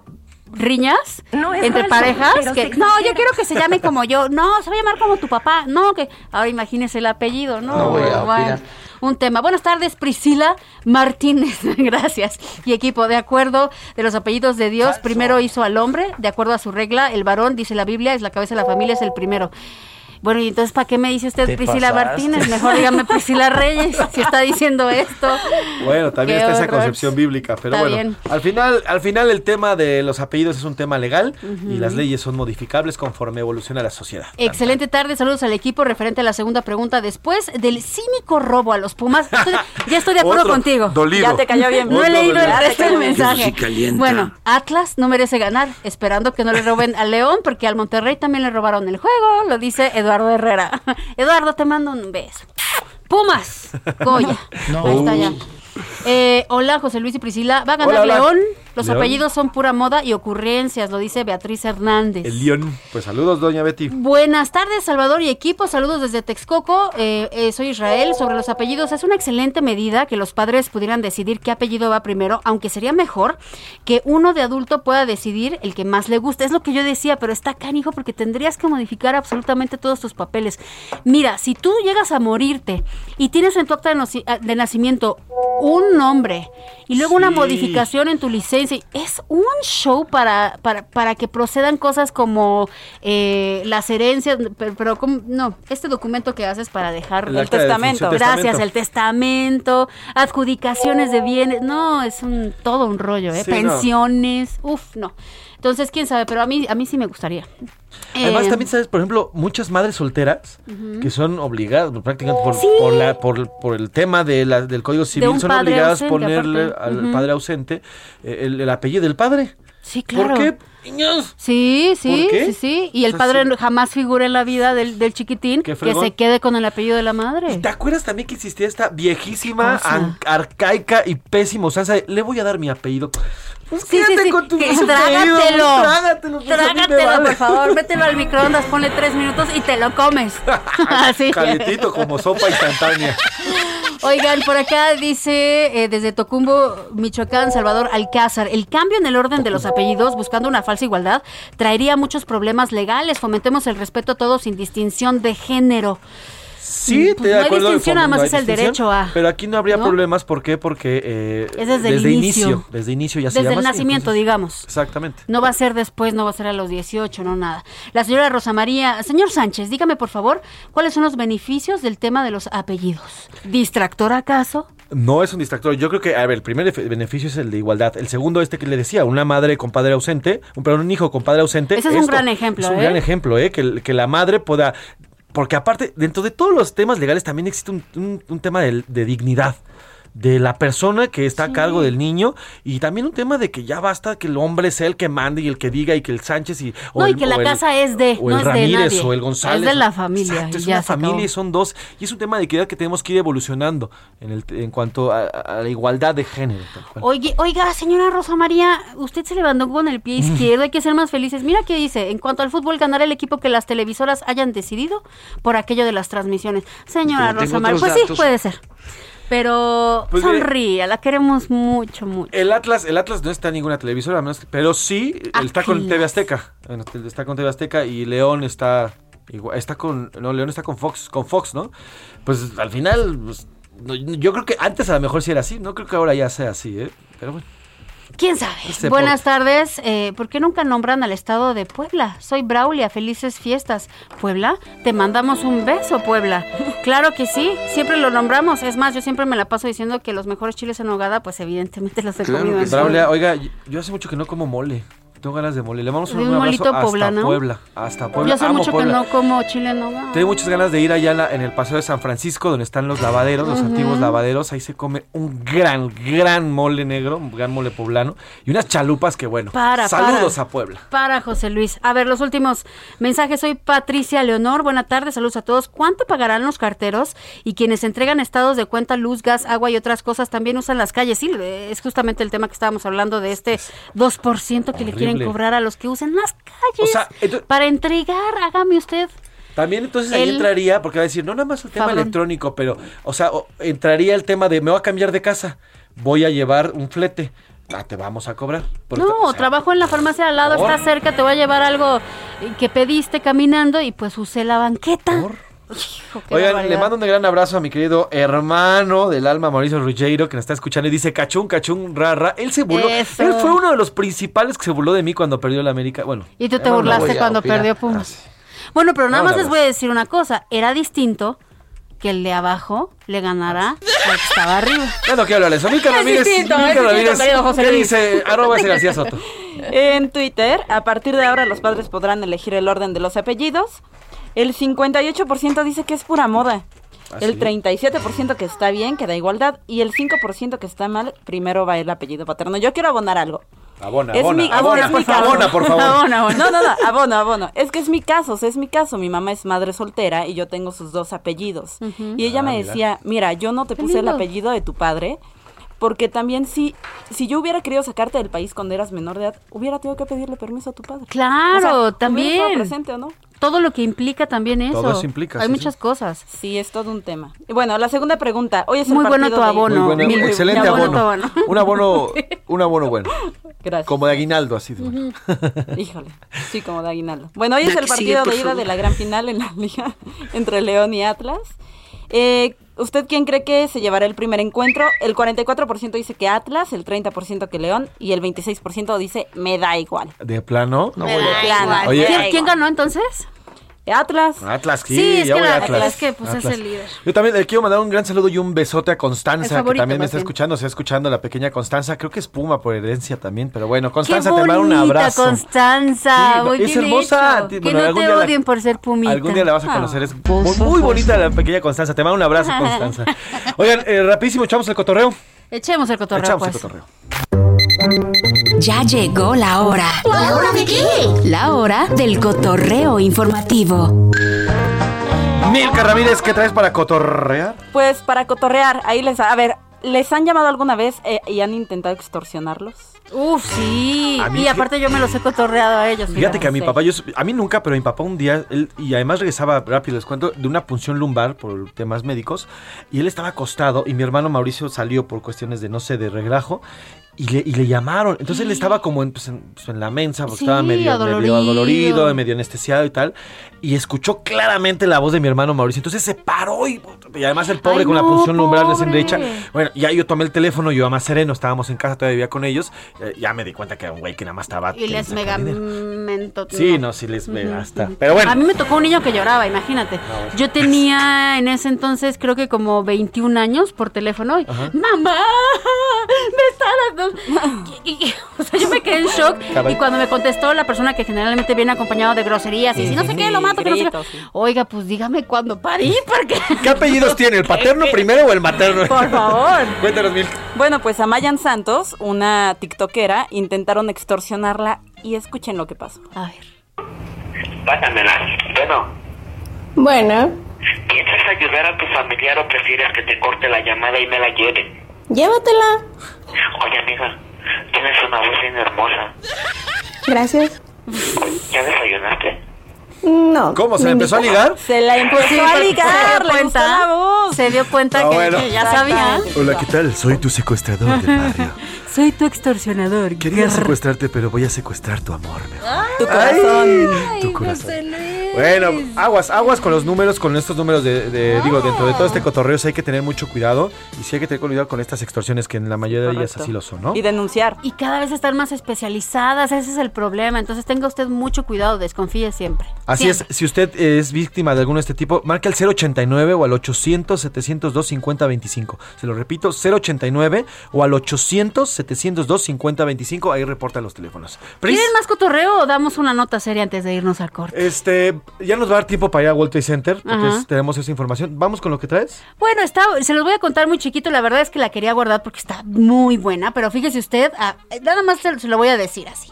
riñas es entre falso, parejas que no, yo quiero que se llame como yo, no, se va a llamar como tu papá, no, que ahora imagínese el apellido, no, No voy a bueno, un tema. Buenas tardes, Priscila Martínez, gracias. Y equipo, de acuerdo de los apellidos de Dios, primero hizo al hombre, de acuerdo a su regla, el varón, dice la Biblia, es la cabeza de la familia, es el primero. Bueno, y entonces, ¿para qué me dice usted Te Priscila pasaste. Martínez? Mejor dígame Priscila Reyes, si está diciendo esto. Bueno, también Qué está esa concepción bíblica, pero Está bueno, bien. al final, al final el tema de los apellidos es un tema legal y las leyes son modificables conforme evoluciona la sociedad. Excelente tarde, saludos al equipo referente a la segunda pregunta. Después del cínico robo a los Pumas, estoy- ya estoy de acuerdo Otro contigo. dolido. Ya te cayó bien. No he leído el dolido. resto del mensaje. Sí. Bueno, Atlas no merece ganar, esperando que no le roben al León, porque al Monterrey también le robaron el juego, lo dice Eduardo Herrera. Eduardo, te mando un beso. Pumas, Goya. No. Ahí está ya. Eh, hola, José Luis y Priscila. Va a ganar. León. Los León. apellidos son pura moda y ocurrencias, lo dice Beatriz Hernández. El León. Pues saludos, doña Betty. Buenas tardes, Salvador y equipo. Saludos desde Texcoco. Eh, eh, soy Israel. Sobre los apellidos, es una excelente medida que los padres pudieran decidir qué apellido va primero, aunque sería mejor que uno de adulto pueda decidir el que más le guste. Es lo que yo decía, pero está canijo porque tendrías que modificar absolutamente todos tus papeles. Mira, si tú llegas a morirte y tienes en tu acta de, ah, de nacimiento un nombre y luego una modificación en tu licencia, es un show para, para, para que procedan cosas como eh, las herencias, pero, pero ¿cómo? no, este documento que haces para dejar El testamento, gracias, testamento. el testamento, adjudicaciones de bienes, no, es un todo un rollo, ¿eh? Sí, no. pensiones, uf, no. Entonces, quién sabe, pero a mí, a mí sí me gustaría. Además, Eh, también sabes, por ejemplo, muchas madres solteras que son obligadas, prácticamente por, Sí. por, la, por, por el tema de la- del Código Civil, son obligadas a ponerle aparte. al padre ausente eh, el, el apellido del padre. Sí, claro. ¿Por qué? Niños. Sí, sí, ¿Por qué? sí, sí. Y el O sea, padre sí. jamás figura en la vida del, del chiquitín que se quede con el apellido de la madre. ¿Te acuerdas también que existía esta viejísima, arcaica y pésima usanza de, le voy a dar mi apellido? Pues Sí, sí, quédate sí. con tu que- trágatelo. trágatelo, pues, Trágatelo, vale. por favor. Mételo al microondas, ponle tres minutos y te lo comes. Así. Calientito como sopa instantánea. Oigan, por acá dice eh, desde Tocumbo, Michoacán, Salvador Alcázar, el cambio en el orden de los apellidos, buscando una falsa igualdad, traería muchos problemas legales. Fomentemos el respeto a todos sin distinción de género. Sí, Pues te de no hay distinción, nada más no es el derecho a- Pero aquí no habría ¿no? problemas, ¿por qué? Porque eh, Es desde el inicio. Desde inicio ya se Desde llama el así, nacimiento, entonces- digamos. Exactamente. No va a ser después, no va a ser a los 18, no nada. La señora Rosa María, señor Sánchez, dígame por favor, ¿cuáles son los beneficios del tema de los apellidos? ¿Distractor acaso? No es un distractor. Yo creo que, a ver, el primer beneficio es el de igualdad. El segundo, este que le decía, una madre con padre ausente, un, perdón, un hijo con padre ausente. Ese es un gran ejemplo, Es un ¿eh? gran ejemplo, ¿eh? Que, el- que la madre pueda... Porque aparte, dentro de todos los temas legales también existe un, un- un tema de, de dignidad. De la persona que está a cargo del niño y también un tema de que ya basta que el hombre sea el que mande y el que diga y que el Sánchez y No, y que la el- casa es de, o no el es de Ramírez nadie. o el González. Es de la familia. Exacto, es ya una acabó. familia y son dos. Y es un tema de equidad que tenemos que ir evolucionando en, el, en cuanto a, a la igualdad de género. Oye, oiga, señora Rosa María, usted se levantó con el pie izquierdo, hay que ser más felices. Mira qué dice, en cuanto al fútbol, ganará el equipo que las televisoras hayan decidido por aquello de las transmisiones. Señora Rosa María, pues sí, puede ser. Pero Pues sonríe, la queremos mucho, mucho. El Atlas, el Atlas no está en ninguna televisora, a menos que- pero sí está con. TV Azteca. Está con TV Azteca y León está igual, está con no, León está con Fox, con Fox, ¿no? Pues al final pues, no, yo creo que antes a lo mejor sí era así, no creo que ahora ya sea así, ¿eh? Pero bueno. ¿Quién sabe? Este Buenas tardes. Eh, ¿Por qué nunca nombran al estado de Puebla? Soy Braulia, felices fiestas. Puebla, te mandamos un beso, Puebla. Claro que sí, siempre lo nombramos. Es más, yo siempre me la paso diciendo que los mejores chiles en nogada, pues evidentemente los he comido en Braulia, oiga, yo hace mucho que no como mole. Tengo ganas de mole. Le vamos un un abrazo hasta poblano. Puebla, hasta Puebla. Yo hace Amo mucho Puebla. que no como chile en nogada. Tengo muchas ganas de ir allá en, la- en el Paseo de San Francisco, donde están los lavaderos, los Ujú. antiguos lavaderos. Ahí se come un gran, gran mole negro, un gran mole poblano. Y unas chalupas que, bueno, Para, saludos para. a Puebla. Para José Luis. A ver, los últimos mensajes. Soy Patricia Leonor. Buenas tardes, saludos a todos. ¿Cuánto pagarán los carteros y quienes entregan estados de cuenta, luz, gas, agua y otras cosas también usan las calles? Sí, es justamente el tema que estábamos hablando de este 2% que le quieren cobrar a los que usan las calles O sea, para entregar. Hágame usted. También entonces ahí entraría, porque va a decir, no nada más el tema electrónico, pero, o sea, o- entraría el tema de me voy a cambiar de casa, voy a llevar un flete. Ah, te vamos a cobrar. No, ta- o sea, trabajo en la farmacia al lado, ¿Por? está cerca, te voy a llevar algo que pediste caminando y pues usé la banqueta. Hijo, Oigan, le mando un gran abrazo a mi querido hermano del alma, Mauricio Ruggiero, que nos está escuchando y dice cachún, cachún, rara. Él se burló. Eso. Él fue uno de los principales que se burló de mí cuando perdió la América. Bueno. Y tú te burlaste cuando opinar. perdió Pumas. Bueno, pero nada No, más les voy a decir una cosa. Era distinto que el de abajo le ganara al que estaba arriba. Ya no quiero hablar de eso. Mica Ramírez, ¿qué dice? Arroba ese García Soto. En Twitter, a partir de ahora los padres podrán elegir el orden de los apellidos. El 58% dice que es pura moda. ¿Ah, el sí? 37% que está bien, que da igualdad. Y el 5% que está mal, primero va el apellido paterno. Yo quiero abonar algo. Abona, Es abona, mi- abona, es mi caso. abona, por favor. Abona, abona. No, no, no, abono, abono. Es que es mi caso, o sea, es mi caso. Mi mamá es madre soltera y yo tengo sus dos apellidos. Y ella Ah, me mira. decía, mira, yo no te Qué puse el apellido de tu padre porque también si, si yo hubiera querido sacarte del país cuando eras menor de edad, hubiera tenido que pedirle permiso a tu padre. Claro, O sea, ¿hubiera también. estado presente o no? Todo lo que implica también eso. Todo eso implica, Hay sí, muchas sí. cosas. Sí, es todo un tema. Y bueno, la segunda pregunta. Hoy es el Muy bueno partido tu abono. Muy bueno, excelente bueno tu abono. abono. Un abono, un abono bueno. Gracias. Como de aguinaldo, así. de bueno. Híjole, sí, como de aguinaldo. Bueno, hoy es el partido sigue, de ida favor. de la gran final en la liga entre León y Atlas. Eh, ¿Usted quién cree que se llevará el primer encuentro? El 44% dice que Atlas, el 30% que León y el 26% dice me da igual. De plano. No voy a- Plano. Oye, ¿Quién, quién ganó entonces? Atlas. Atlas, sí, Sí, es ya que voy la- Atlas. es que, pues, es el líder. Yo también le quiero mandar un gran saludo y un besote a Constanza, que también me está bien. escuchando, se está escuchando la pequeña Constanza, creo que es Puma por herencia también, pero bueno, Qué Constanza, te mando un abrazo. Constanza. Sí, muy es hermosa. Que no algún te día la- odien por ser pumita. Algún día la vas a Ah. conocer, es muy, muy bonita la pequeña Constanza, te mando un abrazo, Constanza. Oigan, eh, rapidísimo, echamos el cotorreo. Echemos el cotorreo, echamos pues. el cotorreo. Ya llegó la hora. ¿La hora de qué? La hora del cotorreo informativo. Milka Ramírez, ¿qué traes para cotorrear? Pues para cotorrear, ahí les... A ver, ¿les han llamado alguna vez eh, y han intentado extorsionarlos? Uf, sí. Mí Y aparte yo me los he cotorreado a ellos. Fíjate que a mi Sí. papá, yo, a mí nunca, pero a mi papá un día, él, y además regresaba rápido, les cuento, de una punción lumbar por temas médicos, y él estaba acostado, y mi hermano Mauricio salió por cuestiones de, no sé, de reglajo, y le, y le llamaron. Entonces él estaba como en, pues, en, pues, en la mensa, porque Sí, estaba medio medio adolorido. adolorido, medio anestesiado y tal, y escuchó claramente la voz de mi hermano Mauricio. Entonces se paró y, y además el pobre Ay, con la no, punción lumbar recién pobre. derecha. Bueno, ya yo tomé el teléfono, yo más sereno, estábamos en casa, todavía vivía con ellos, eh, ya me di cuenta que era un güey que nada más estaba... Y les queriendo mega sacar dinero. mento. Sí, no, sí les me hasta. Pero bueno. A mí me tocó un niño que lloraba, imagínate. Yo tenía en ese entonces creo que como 21 años por teléfono. y. ¡Mamá! ¡Me está dando Y, y- o sea, yo me quedé en shock. Caray. Y cuando me contestó la persona que generalmente viene acompañado de groserías y si no sé qué, lo mato, que no sé qué. Oiga, pues dígame cuándo parí, porque. ¿Qué apellidos tiene? ¿El paterno primero o el materno? Por favor. Cuéntanos, Mil. Bueno, pues a Mayan Santos, una tiktokera, intentaron extorsionarla y escuchen lo que pasó. A ver. Pásamela. Bueno, Bueno, ¿piensas ayudar a tu familiar o prefieres que te corte la llamada y me la lleve? Llévatela. Oye, amiga, tienes una voz bien hermosa. Gracias. ¿Ya desayunaste? No. ¿Cómo? ¿Se le empezó a ligar? Se la empezó Sí, a ligar, se dio le gustó cuenta, la voz. Se dio cuenta Ah, que, bueno. que ya sabía. Hola, ¿qué tal? Soy tu secuestrador del barrio. Soy tu extorsionador. Quería secuestrarte, pero voy a secuestrar tu amor. mi amor. Tu corazón. tu corazón. Bueno, aguas, aguas con los números, con estos números de, de- digo, dentro de todo este cotorreo sí hay que tener mucho cuidado y sí hay que tener cuidado con estas extorsiones que en la mayoría de ellas así lo son, ¿no? Y denunciar. Y cada vez están más especializadas, ese es el problema. Entonces tenga usted mucho cuidado, desconfíe siempre. Así Siempre. es, si usted es víctima de alguno de este tipo, marca el 089 o al 800 702 5025. Se lo repito, 089 o al 800 702 5025, ahí reporta los teléfonos. ¿Quieren más cotorreo o damos una nota seria antes de irnos al corte? este, ya nos va a dar tiempo para ir a World Trade Center, porque es- tenemos esa información. Vamos con lo que traes. Bueno, está, se los voy a contar muy chiquito. La verdad es que la quería guardar porque está muy buena. Pero fíjese usted, ah, nada más se, se lo voy a decir así.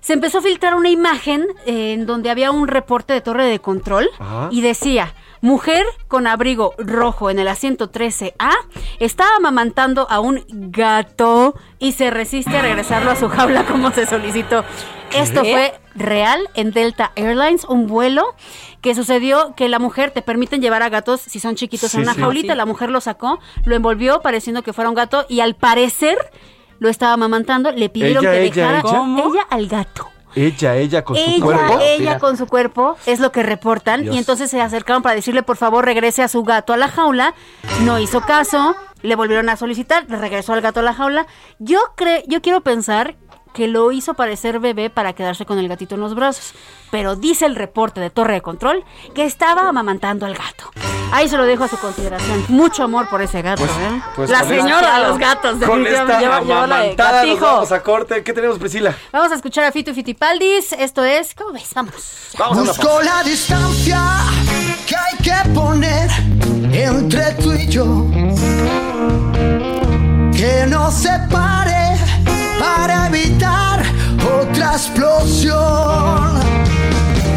Se empezó a filtrar una imagen eh, en donde había un reporte de torre de control Ajá. y decía, mujer con abrigo rojo en el asiento 13A estaba amamantando a un gato y se resiste a regresarlo a su jaula como se solicitó. Esto fue real en Delta Airlines, un vuelo que sucedió que la mujer te permiten llevar a gatos si son chiquitos en una sí. jaulita, Sí. la mujer lo sacó, lo envolvió pareciendo que fuera un gato y al parecer lo estaba amamantando, le pidieron Ella, que ella, dejara ella. ella al gato. Ella, ella con su cuerpo. ella con su cuerpo, es lo que reportan. Dios. Y entonces se acercaron para decirle, por favor, regrese a su gato a la jaula. No hizo caso, le volvieron a solicitar, le regresó al gato a la jaula. Yo, cre yo quiero pensar que lo hizo parecer bebé para quedarse con el gatito en los brazos. Pero dice el reporte de Torre de Control que estaba amamantando al gato. Ahí se lo dejo a su consideración. Mucho amor por ese gato, ¿eh? pues la señora de los gatos, Con esta. Lleva- lleva la de amamantada nos vamos a corte. ¿Qué tenemos, Priscila? Vamos a escuchar a Fito y Fitipaldis. Esto es, ¿cómo ves? Vámonos. Vamos Busco la distancia que hay que poner entre tú y yo. Que nos separe para evitar otra explosión.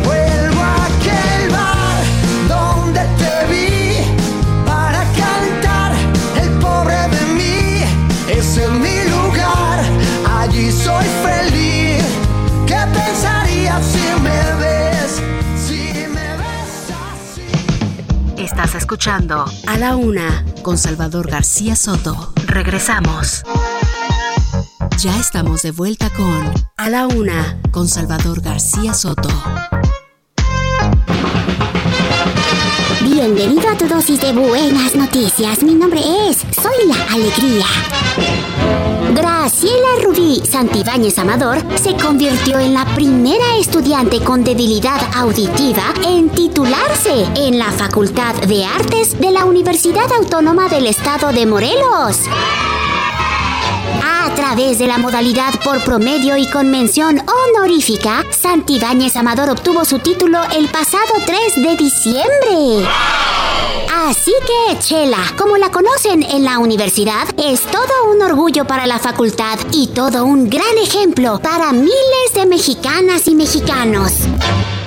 Vuelvo a aquel bar donde te vi para cantar el pobre de mí. Ese es mi lugar, allí soy feliz. ¿Qué pensarías si me ves? Si me ves así. Estás escuchando A la Una con Salvador García Soto. Regresamos. Ya estamos de vuelta con A la Una con Salvador García Soto. Bienvenido a tu dosis de buenas noticias. Mi nombre es Soy la Alegría. Graciela Rubí Santibáñez Amador se convirtió en la primera estudiante con debilidad auditiva en titularse en la Facultad de Artes de la Universidad Autónoma del Estado de Morelos. Través de la modalidad por promedio y con mención honorífica, Santibáñez Amador obtuvo su título el pasado 3 de diciembre. Así que Chela, como la conocen en la universidad, es todo un orgullo para la facultad y todo un gran ejemplo para miles de mexicanas y mexicanos.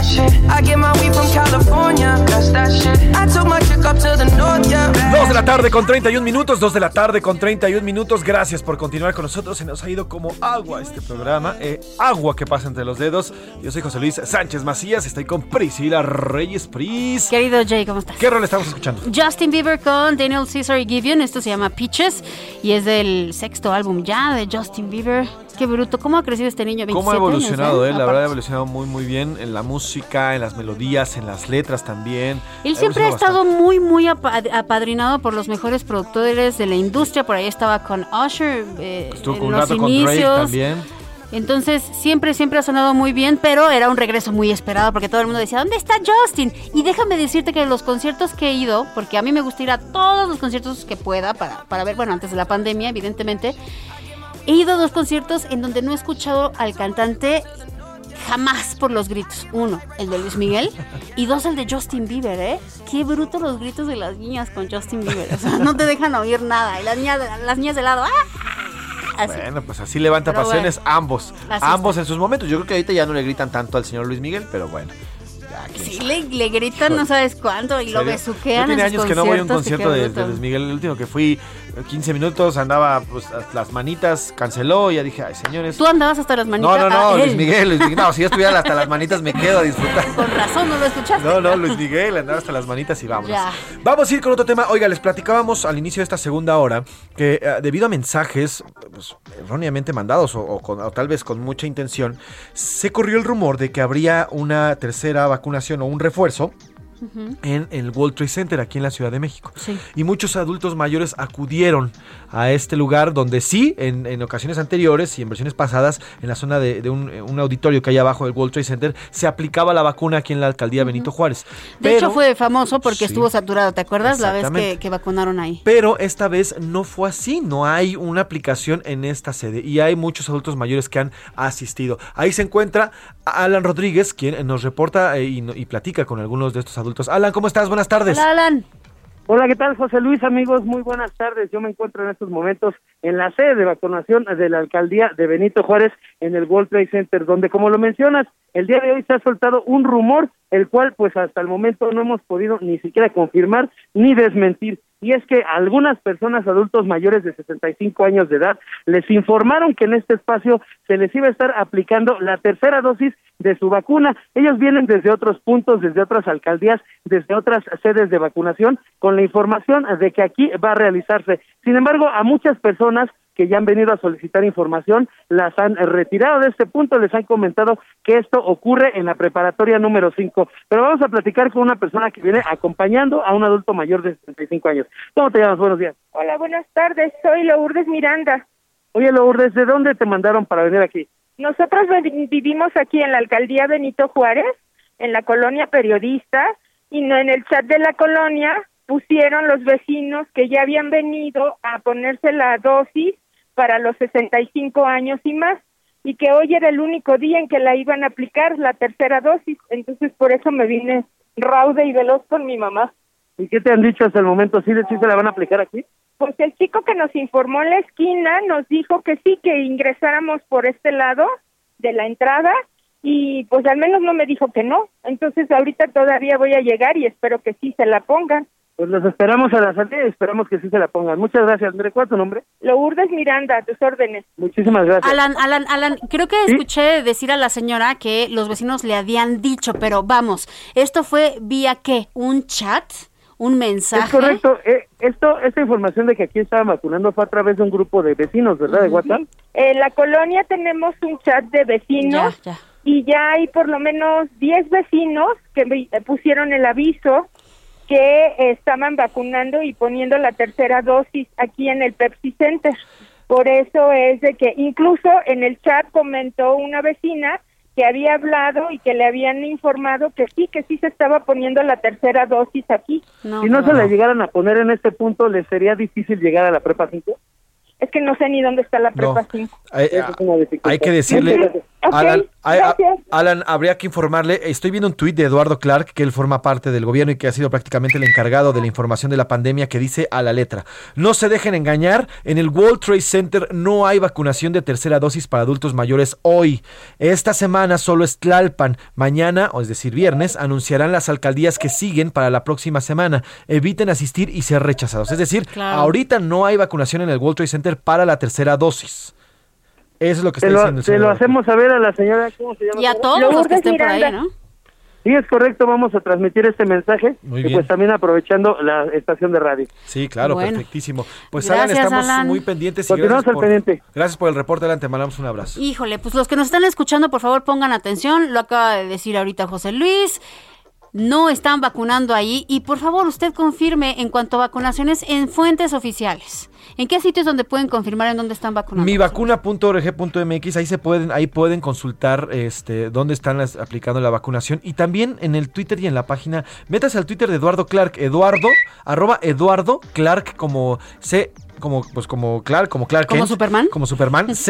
Oh shit. I get my weed from California. That's that shit. I took my chick up to the north, yeah. de la tarde con 31 minutos, 2 de la tarde con 31 minutos. Gracias por continuar con nosotros. Se nos ha ido como agua este programa. eh, agua que pasa entre los dedos. Yo soy José Luis Sánchez Macías. Estoy con Priscila Reyes Pris. Querido Jay, ¿cómo estás? ¿Qué rol estamos escuchando? Justin Bieber con Daniel Caesar y Gideon. Esto se llama Peaches y es del sexto álbum ya de Justin Bieber. Qué bruto. ¿Cómo ha crecido este niño? 27 ¿Cómo ha evolucionado, años, eh? La verdad ha evolucionado muy, muy bien en la música, en las melodías, en las letras también. Él siempre ha estado muy, muy apa- apadrinado por los mejores productores de la industria. Por ahí estaba con Usher eh, Estuvo en los rato con inicios. también. Entonces, siempre, siempre ha sonado muy bien, pero era un regreso muy esperado porque todo el mundo decía, ¿dónde está Justin? Y déjame decirte que los conciertos que he ido, porque a mí me gusta ir a todos los conciertos que pueda para, para ver, bueno, antes de la pandemia, evidentemente, he ido a dos conciertos en donde no he escuchado al cantante jamás por los gritos. Uno, el de Luis Miguel, y dos, el de Justin Bieber, ¿eh? Qué bruto los gritos de las niñas con Justin Bieber. O sea, no te dejan oír nada. Y las niñas, las niñas de lado, ¡ah! Así. Bueno, pues así levanta Pero pasiones bueno. ambos. Ambos en sus momentos. Yo creo que ahorita ya no le gritan tanto al señor Luis Miguel, pero bueno. Sí, le, le gritan no sabes cuánto y lo besuquean. Yo en años que no voy a un concierto de, Luis Miguel. El último que fui, 15 minutos, andaba pues las manitas, canceló y ya dije, ay señores. Tú andabas hasta las manitas. No, no, no, Ah, Luis. Miguel, Luis Miguel. No, si yo estuviera hasta las manitas me quedo a disfrutar. Con razón no lo escuchaste. No, no, Luis Miguel, andaba hasta las manitas y vámonos. Ya. Vamos a ir con otro tema. Oiga, les platicábamos al inicio de esta segunda hora que eh, debido a mensajes pues, erróneamente mandados o, o con- o tal vez con mucha intención, se corrió el rumor de que habría una tercera vacunación o un refuerzo en el World Trade Center aquí en la Ciudad de México. Y muchos adultos mayores acudieron a este lugar donde sí, en, en ocasiones anteriores y en versiones pasadas, en la zona de, de un, eh, un auditorio que hay abajo del World Trade Center, se aplicaba la vacuna aquí en la alcaldía Benito Juárez. De hecho fue famoso porque Sí. estuvo saturado, ¿te acuerdas? La vez que, vacunaron ahí. Pero esta vez no fue así, no hay una aplicación en esta sede y hay muchos adultos mayores que han asistido. Ahí se encuentra Alan Rodríguez, quien nos reporta eh, y, y platica con algunos de estos adultos. Alan, ¿cómo estás? Buenas tardes. Hola, Alan. Hola, ¿qué tal, José Luis? Amigos, muy buenas tardes. Yo me encuentro en estos momentos en la sede de vacunación de la alcaldía de Benito Juárez en el World Trade Center, donde, como lo mencionas, el día de hoy se ha soltado un rumor, el cual, pues hasta el momento no hemos podido ni siquiera confirmar ni desmentir. Y es que algunas personas adultos mayores de 65 años de edad les informaron que en este espacio se les iba a estar aplicando la tercera dosis de su vacuna. Ellos vienen desde otros puntos, desde otras alcaldías, desde otras sedes de vacunación, con la información de que aquí va a realizarse. Sin embargo, a muchas personas que ya han venido a solicitar información, las han retirado de este punto, les han comentado que esto ocurre en la preparatoria número 5. Pero vamos a platicar con una persona que viene acompañando a un adulto mayor de 65 años. ¿Cómo te llamas? Buenos días. Hola, buenas tardes. Soy Lourdes Miranda. Oye, Lourdes, ¿de dónde te mandaron para venir aquí? Nosotros vi- vivimos aquí en la alcaldía Benito Juárez, en la colonia periodista, y no en el chat de la colonia pusieron los vecinos que ya habían venido a ponerse la dosis para los 65 años y más, y que hoy era el único día en que la iban a aplicar, la tercera dosis. Entonces, por eso me vine raude y veloz con mi mamá. ¿Y qué te han dicho hasta el momento? ¿Sí, sí se la van a aplicar aquí? Pues el chico que nos informó en la esquina nos dijo que sí, que ingresáramos por este lado de la entrada y pues al menos no me dijo que no. Entonces ahorita todavía voy a llegar y espero que sí se la pongan. Pues los esperamos a la salida y esperamos que sí se la pongan. Muchas gracias, André. ¿Cuál es tu nombre? Lourdes Miranda, a tus órdenes. Muchísimas gracias. Alan, Alan, Alan, creo que escuché decir a la señora que los vecinos le habían dicho, pero vamos, ¿esto fue vía qué? ¿Un chat? ¿Un mensaje? Es correcto. Eh, esto, esta información de que aquí estaban vacunando fue a través de un grupo de vecinos, ¿verdad? De WhatsApp. En la colonia tenemos un chat de vecinos Ya, ya. y ya hay por lo menos 10 vecinos que pusieron el aviso que estaban vacunando y poniendo la tercera dosis aquí en el Pepsi Center. Por eso es de que incluso en el chat comentó una vecina que había hablado y que le habían informado que sí, que sí se estaba poniendo la tercera dosis aquí. si no se la llegaran a poner en este punto, ¿les sería difícil llegar a la prepa 5? Es que no sé ni dónde está la prepa 5. Hay, hay que decirle. Alan, Alan, habría que informarle, estoy viendo un tuit de Eduardo Clark, que él forma parte del gobierno y que ha sido prácticamente el encargado de la información de la pandemia, que dice a la letra, no se dejen engañar, en el World Trade Center no hay vacunación de tercera dosis para adultos mayores hoy. Esta semana solo es Tlalpan. Mañana, o es decir viernes, anunciarán las alcaldías que siguen para la próxima semana. Eviten asistir y ser rechazados. Es decir, Claro. ahorita no hay vacunación en el World Trade Center para la tercera dosis. Eso es lo que está Se lo, diciendo el se señor lo hacemos saber a la señora, ¿cómo se llama? Y a todos los que estén por ahí, ¿no? Sí, es correcto, vamos a transmitir este mensaje Muy y bien. pues también aprovechando la estación de radio. Sí, claro, Bueno. perfectísimo. Pues Alan, Gracias, estamos Alan. muy pendientes. y Continuamos gracias al por- pendiente. Gracias por el reporte, Alan. Te mandamos un abrazo. Híjole, pues los que nos están escuchando, por favor, pongan atención. Lo acaba de decir ahorita José Luis. No están vacunando ahí. Y por favor, usted confirme en cuanto a vacunaciones en fuentes oficiales. ¿En qué sitios donde pueden confirmar en dónde están vacunando? Mivacuna.org.mx, ahí se pueden, ahí pueden consultar este dónde están las- aplicando la vacunación. Y también en el Twitter y en la página, métase al Twitter de Eduardo Clark, Eduardo, arroba Eduardo Clark como C, como, pues como Clark, como Clark ¿Como Kent, Superman? Como Superman,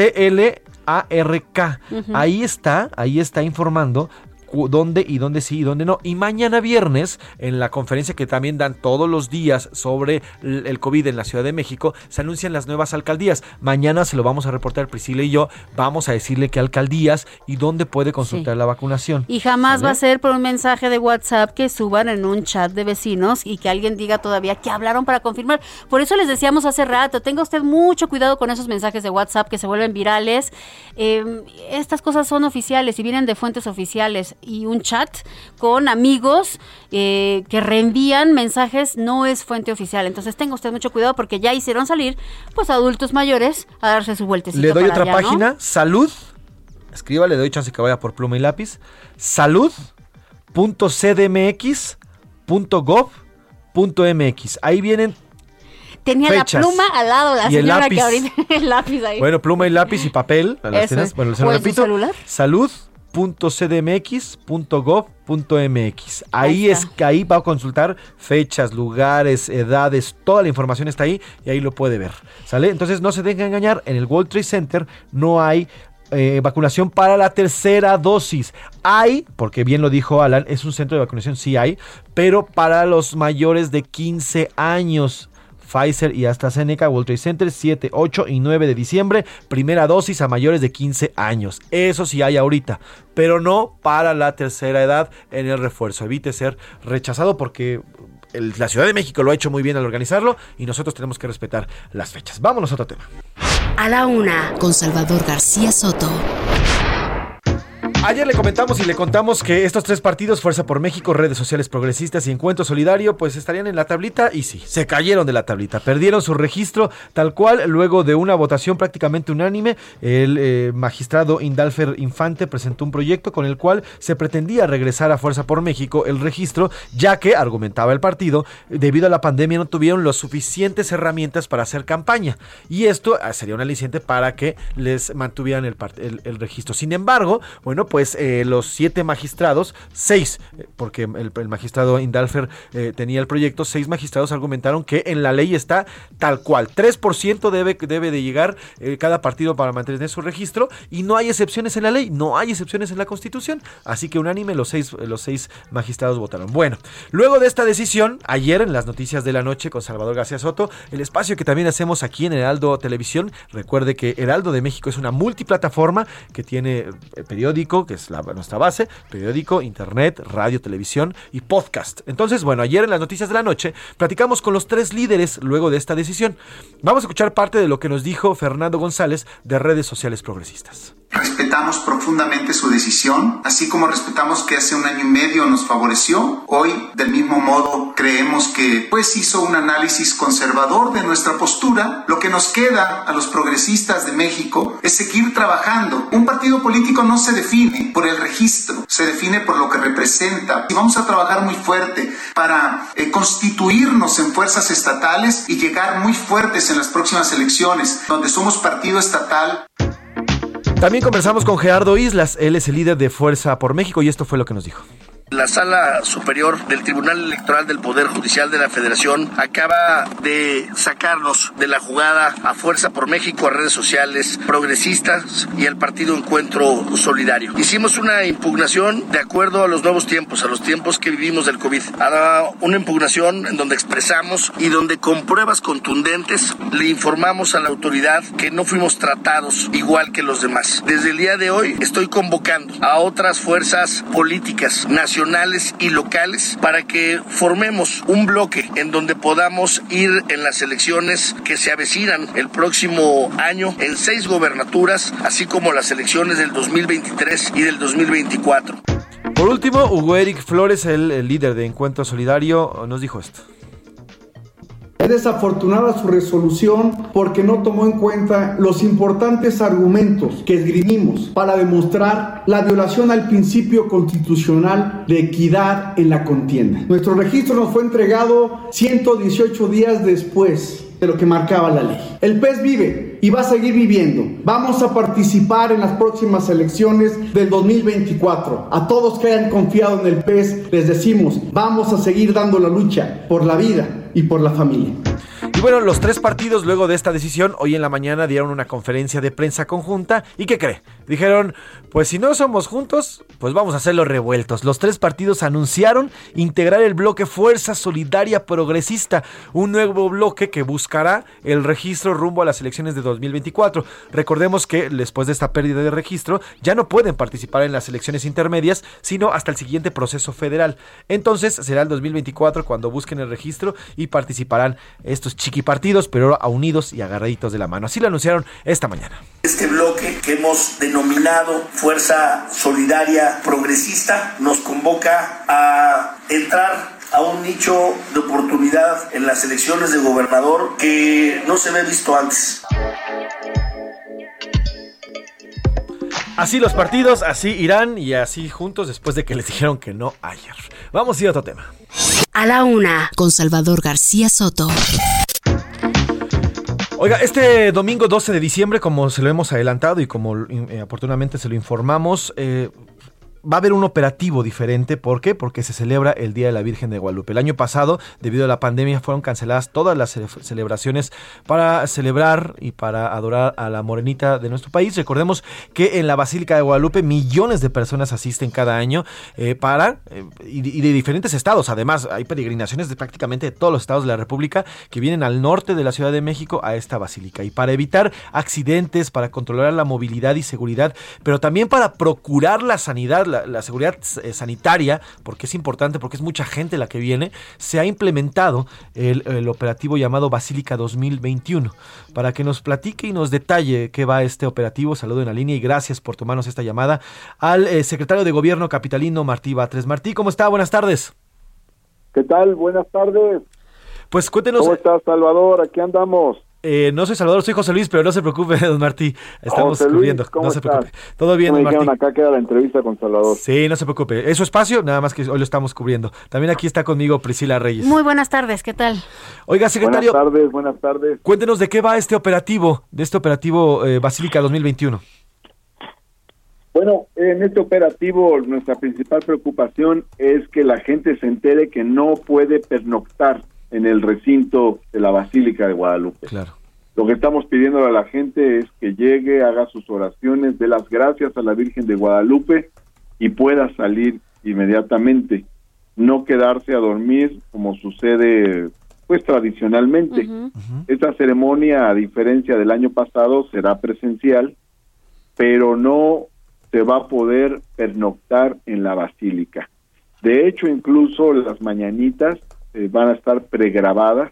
C-L-A-R-K. Ujú. Ahí está, ahí está informando dónde y dónde sí y dónde no. Y mañana viernes, en la conferencia que también dan todos los días sobre el COVID en la Ciudad de México, se anuncian las nuevas alcaldías. Mañana se lo vamos a reportar Priscila y yo. Vamos a decirle qué alcaldías y dónde puede consultar la vacunación. Y jamás ¿Sale? va a ser por un mensaje de WhatsApp que suban en un chat de vecinos y que alguien diga todavía que hablaron para confirmar. Por eso les decíamos hace rato, tenga usted mucho cuidado con esos mensajes de WhatsApp que se vuelven virales. Eh, estas cosas son oficiales y vienen de fuentes oficiales. Y un chat con amigos eh, que reenvían mensajes no es fuente oficial. Entonces tenga usted mucho cuidado porque ya hicieron salir pues adultos mayores a darse su vueltecito. Le doy para otra allá, ¿no? página, salud. Escriba, le doy chance que vaya por pluma y lápiz. Salud.cdmx.gov.mx. Ahí vienen Tenía fechas. la pluma al lado, la Y el lápiz. que ahorita el lápiz ahí. Bueno, pluma y lápiz y papel. a las Eso tienes. es. Bueno, se ¿O lo su repito. celular? Salud.cdmx.gov.mx. Ahí Ahí es que ahí va a consultar fechas, lugares, edades, toda la información está ahí y ahí lo puede ver. ¿Sale? Entonces no se dejen engañar, en el World Trade Center no hay eh, vacunación para la tercera dosis. Hay, porque bien lo dijo Alan, es un centro de vacunación, sí hay, pero para los mayores de 15 años. Pfizer y AstraZeneca, World Trade Center, 7, 8 y 9 de diciembre. Primera dosis a mayores de 15 años. Eso sí hay ahorita, pero no para la tercera edad en el refuerzo. Evite ser rechazado porque la Ciudad de México lo ha hecho muy bien al organizarlo y nosotros tenemos que respetar las fechas. Vámonos a otro tema. A la una, con Salvador García Soto. Ayer le comentamos y le contamos que estos tres partidos, Fuerza por México, Redes Sociales Progresistas y Encuentro Solidario, pues estarían en la tablita y sí, se cayeron de la tablita, perdieron su registro tal cual luego de una votación prácticamente unánime. El eh, magistrado Indalfer Infante presentó un proyecto con el cual se pretendía regresar a Fuerza por México el registro, ya que, argumentaba el partido, debido a la pandemia no tuvieron las suficientes herramientas para hacer campaña. Y esto ah, sería un aliciente para que les mantuvieran el, el registro. Sin embargo, bueno, pues eh, los siete magistrados, seis, eh, porque el, magistrado Indalfer eh, tenía el proyecto, seis magistrados argumentaron que en la ley está tal cual. 3% debe, debe de llegar cada partido para mantener su registro y no hay excepciones en la ley, no hay excepciones en la constitución. Así que unánime los seis, los seis magistrados votaron. Bueno, luego de esta decisión, ayer en las noticias de la noche con Salvador García Soto, el espacio que también hacemos aquí en Heraldo Televisión, recuerde que Heraldo de México es una multiplataforma que tiene eh, que es nuestra base, periódico, internet, radio, televisión y podcast. Entonces, bueno, ayer en las noticias de la noche platicamos con los tres líderes luego de esta decisión. Vamos a escuchar parte de lo que nos dijo Fernando González de redes sociales progresistas. Respetamos profundamente su decisión, así como respetamos que hace un año y medio nos favoreció. Hoy, del mismo modo, creemos que pues hizo un análisis conservador de nuestra postura. Lo que nos queda a los progresistas de México es seguir trabajando. Un partido político no se define por el registro, se define por lo que representa. Y vamos a trabajar muy fuerte para eh, constituirnos en fuerzas estatales y llegar muy fuertes en las próximas elecciones, donde somos partido estatal. También conversamos con Gerardo Islas, él es el líder de Fuerza por México y esto fue lo que nos dijo. La Sala Superior del Tribunal Electoral del Poder Judicial de la Federación acaba de sacarnos de la jugada a Fuerza por México, a redes sociales progresistas y al Partido Encuentro Solidario. Hicimos una impugnación de acuerdo a los nuevos tiempos, a los tiempos que vivimos del COVID. Una impugnación en donde expresamos y donde con pruebas contundentes le informamos a la autoridad que no fuimos tratados igual que los demás. Desde el día de hoy estoy convocando a otras fuerzas políticas nacionales y locales para que formemos un bloque en donde podamos ir en las elecciones que se avecinan el próximo año en seis gobernaturas, así como las elecciones del 2023 y del 2024. Por último, Hugo Eric Flores, el, el líder de Encuentro Solidario, nos dijo esto. Es desafortunada su resolución porque no tomó en cuenta los importantes argumentos que esgrimimos para demostrar la violación al principio constitucional de equidad en la contienda. Nuestro registro nos fue entregado 118 días después de lo que marcaba la ley. El PES vive y va a seguir viviendo. Vamos a participar en las próximas elecciones del 2024. A todos que hayan confiado en el PES les decimos, vamos a seguir dando la lucha por la vida y por la familia. Y bueno, los tres partidos luego de esta decisión hoy en la mañana dieron una conferencia de prensa conjunta y ¿qué cree? Dijeron, pues si no somos juntos, pues vamos a hacerlo revueltos. Los tres partidos anunciaron integrar el bloque Fuerza Solidaria Progresista, un nuevo bloque que buscará el registro rumbo a las elecciones de 2024. Recordemos que después de esta pérdida de registro ya no pueden participar en las elecciones intermedias, sino hasta el siguiente proceso federal. Entonces será el 2024 cuando busquen el registro y participarán estos chiquipartidos, pero ahora unidos y agarraditos de la mano. Así lo anunciaron esta mañana. Este bloque que hemos denominado Fuerza Solidaria Progresista nos convoca a entrar a un nicho de oportunidad en las elecciones de gobernador que no se ve visto antes. Así los partidos, así irán y así juntos después de que les dijeron que no ayer. Vamos a ir a otro tema. A la una, con Salvador García Soto. Oiga, este domingo 12 de diciembre, como se lo hemos adelantado y como eh, oportunamente se lo informamos, eh, va a haber un operativo diferente. ¿Por qué? Porque se celebra el Día de la Virgen de Guadalupe. El año pasado, debido a la pandemia, fueron canceladas todas las cele- celebraciones para celebrar y para adorar a la morenita de nuestro país. Recordemos que en la Basílica de Guadalupe millones de personas asisten cada año eh, para eh, y, de diferentes estados. Además, hay peregrinaciones de prácticamente todos los estados de la República que vienen al norte de la Ciudad de México a esta basílica. Y para evitar accidentes, para controlar la movilidad y seguridad, pero también para procurar la sanidad, la, la seguridad eh, sanitaria, porque es importante, porque es mucha gente la que viene, se ha implementado el, el operativo llamado Basílica 2021. Para que nos platique y nos detalle qué va este operativo, saludo en la línea y gracias por tomarnos esta llamada al eh, secretario de Gobierno capitalino Martí Batres. Martí, ¿cómo está? Buenas tardes. ¿Qué tal? Buenas tardes. Pues cuéntenos. ¿Cómo estás, Salvador? Aquí andamos. Eh, no soy Salvador, soy José Luis, pero no se preocupe, don Martí. Estamos José Luis, cubriendo. ¿cómo no se estás? preocupe. Todo bien, don Martí. acá que era la entrevista con Salvador. Sí, no se preocupe. Es su espacio, nada más que hoy lo estamos cubriendo. También aquí está conmigo Priscila Reyes. Muy buenas tardes, ¿qué tal? Oiga, secretario. Buenas tardes, buenas tardes. Cuéntenos de qué va este operativo, de este operativo eh, Basílica 2021. Bueno, en este operativo nuestra principal preocupación es que la gente se entere que no puede pernoctar en el recinto de la Basílica de Guadalupe. Claro. Lo que estamos pidiendo a la gente es que llegue, haga sus oraciones, dé las gracias a la Virgen de Guadalupe y pueda salir inmediatamente, no quedarse a dormir como sucede pues tradicionalmente. Esta ceremonia, a diferencia del año pasado, será presencial, pero no se va a poder pernoctar en la basílica. De hecho, incluso las mañanitas eh, van a estar pregrabadas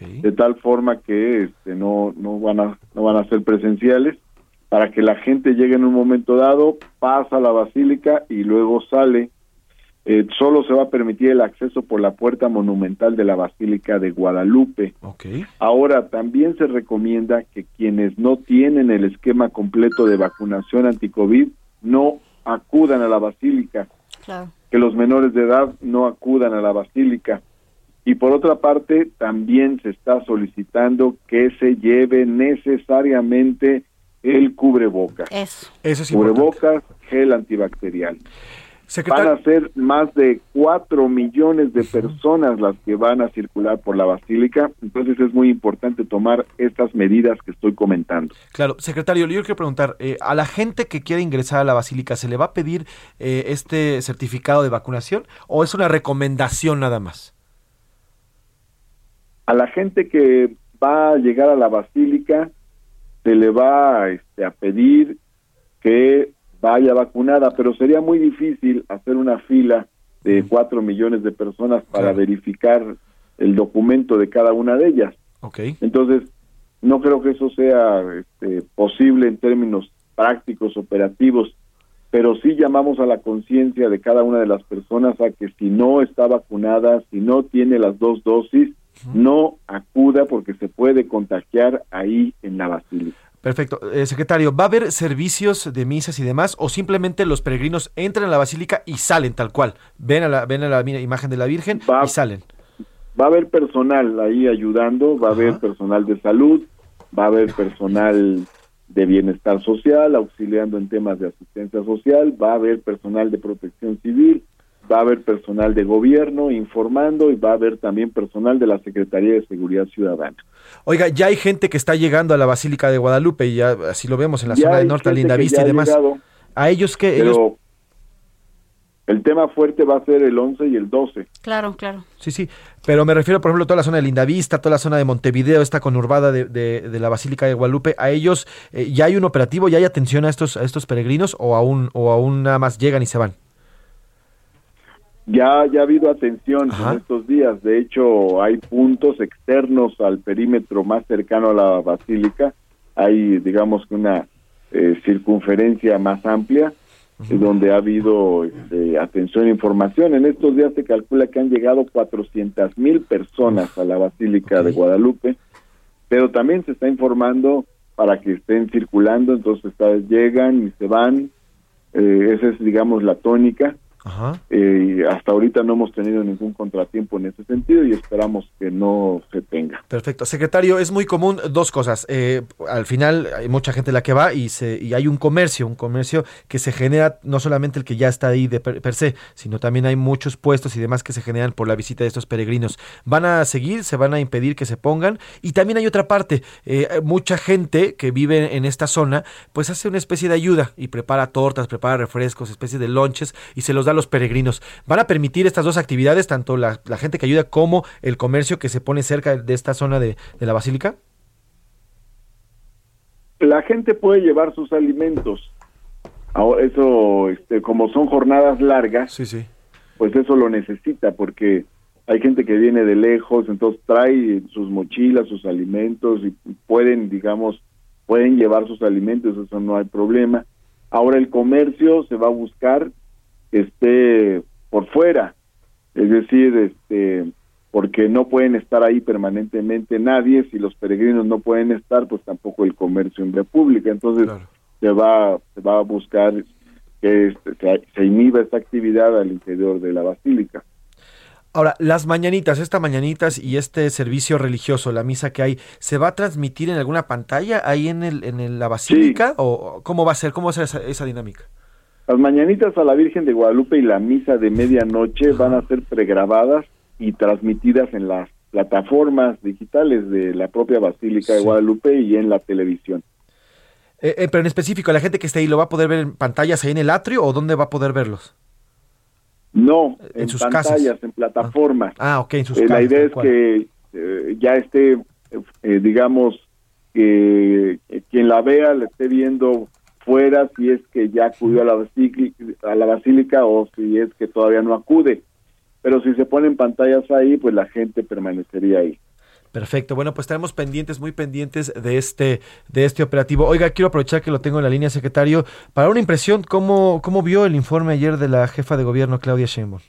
de tal forma que este, no no van a no van a ser presenciales para que la gente llegue en un momento dado, pasa a la basílica y luego sale. Eh, solo se va a permitir el acceso por la puerta monumental de la Basílica de Guadalupe. Ahora, también se recomienda que quienes no tienen el esquema completo de vacunación anticovid no acudan a la basílica, Claro. que los menores de edad no acudan a la basílica. Y por otra parte, también se está solicitando que se lleve necesariamente el cubrebocas. Eso. Eso es Cubrebocas, gel antibacterial. Van a ser más de 4 millones de personas las que van a circular por la basílica, entonces es muy importante tomar estas medidas que estoy comentando. Claro, secretario, yo quiero preguntar, eh, a la gente que quiere ingresar a la basílica, ¿se le va a pedir eh, este certificado de vacunación o es una recomendación nada más? A la gente que va a llegar a la basílica, se le va este, a pedir que vaya vacunada, pero sería muy difícil hacer una fila de cuatro millones de personas para verificar el documento de cada una de ellas. Okay. Entonces, no creo que eso sea este, posible en términos prácticos, operativos, pero sí llamamos a la conciencia de cada una de las personas a que si no está vacunada, si no tiene las dos dosis, no acuda porque se puede contagiar ahí en la basílica. Perfecto. Eh, secretario, ¿va a haber servicios de misas y demás o simplemente los peregrinos entran a la basílica y salen tal cual? Ven a la, ven a la imagen de la Virgen y salen. Va a haber personal ahí ayudando, va a haber personal de salud, va a haber personal de bienestar social, auxiliando en temas de asistencia social, va a haber personal de protección civil, va a haber personal de gobierno informando y va a haber también personal de la Secretaría de Seguridad Ciudadana. Oiga, ya hay gente que está llegando a la Basílica de Guadalupe y ya así lo vemos en la zona de norte, Lindavista y demás. a ellos que ellos... el tema fuerte va a ser el 11 y el 12. Claro, claro. Sí, sí, pero me refiero, por ejemplo, a toda la zona de Lindavista, toda la zona de Montevideo, esta conurbada de, de, la Basílica de Guadalupe, a ellos eh, ya hay un operativo, ya hay atención a estos a estos peregrinos o aún o aún nada más llegan y se van. Ya, ya ha habido atención en estos días. De hecho, hay puntos externos al perímetro más cercano a la basílica. Hay, digamos, una eh, circunferencia más amplia donde ha habido este, atención e información. En estos días se calcula que han llegado 400 mil personas a la Basílica de Guadalupe, pero también se está informando para que estén circulando, entonces llegan y se van. Eh, esa es, digamos, la tónica eh, hasta ahorita no hemos tenido ningún contratiempo en ese sentido y esperamos que no se tenga. Perfecto. Secretario, es muy común dos cosas. Eh, al final hay mucha gente la que va y, se, y hay un comercio, un comercio que se genera no solamente el que ya está ahí de per, se, sino también hay muchos puestos y demás que se generan por la visita de estos peregrinos. ¿Van a seguir? ¿Se van a impedir que se pongan? Y también hay otra parte. Eh, mucha gente que vive en esta zona pues hace una especie de ayuda y prepara tortas, prepara refrescos, especies de lonches y se los da los peregrinos. ¿Van a permitir estas dos actividades, tanto la, gente que ayuda como el comercio que se pone cerca de esta zona de, la basílica? La gente puede llevar sus alimentos. Ahora, eso, este, como son jornadas largas, sí, sí. pues eso lo necesita porque hay gente que viene de lejos, entonces trae sus mochilas, sus alimentos y pueden, digamos, pueden llevar sus alimentos, eso no hay problema. Ahora el comercio se va a buscar esté por fuera, es decir, este porque no pueden estar ahí permanentemente nadie, si los peregrinos no pueden estar, pues tampoco el comercio en república, entonces se va se va a buscar que este, se, se inhiba esta actividad al interior de la basílica. Ahora, las mañanitas, estas mañanitas y este servicio religioso, la misa que hay, ¿se va a transmitir en alguna pantalla ahí en, el, en la basílica? ¿O cómo va a ser? ¿Cómo va a ser esa dinámica? Las mañanitas a la Virgen de Guadalupe y la misa de medianoche van a ser pregrabadas y transmitidas en las plataformas digitales de la propia Basílica de Guadalupe y en la televisión. Eh, eh, pero en específico, ¿la gente que esté ahí lo va a poder ver en pantallas ahí en el atrio o dónde va a poder verlos? No, en, sus pantallas, en plataformas. Ah, ok, en sus eh, casas. La idea es que ya esté, digamos, que quien la vea le esté viendo fuera si es que ya acudió a la, basílica, a la basílica o si es que todavía no acude. Pero si se ponen pantallas ahí, pues la gente permanecería ahí. Perfecto. Bueno, pues estaremos pendientes, muy pendientes de este, de este operativo. Oiga, quiero aprovechar que lo tengo en la línea, secretario, para una impresión, ¿cómo, cómo vio el informe ayer de la jefa de gobierno, Claudia Sheinbaum?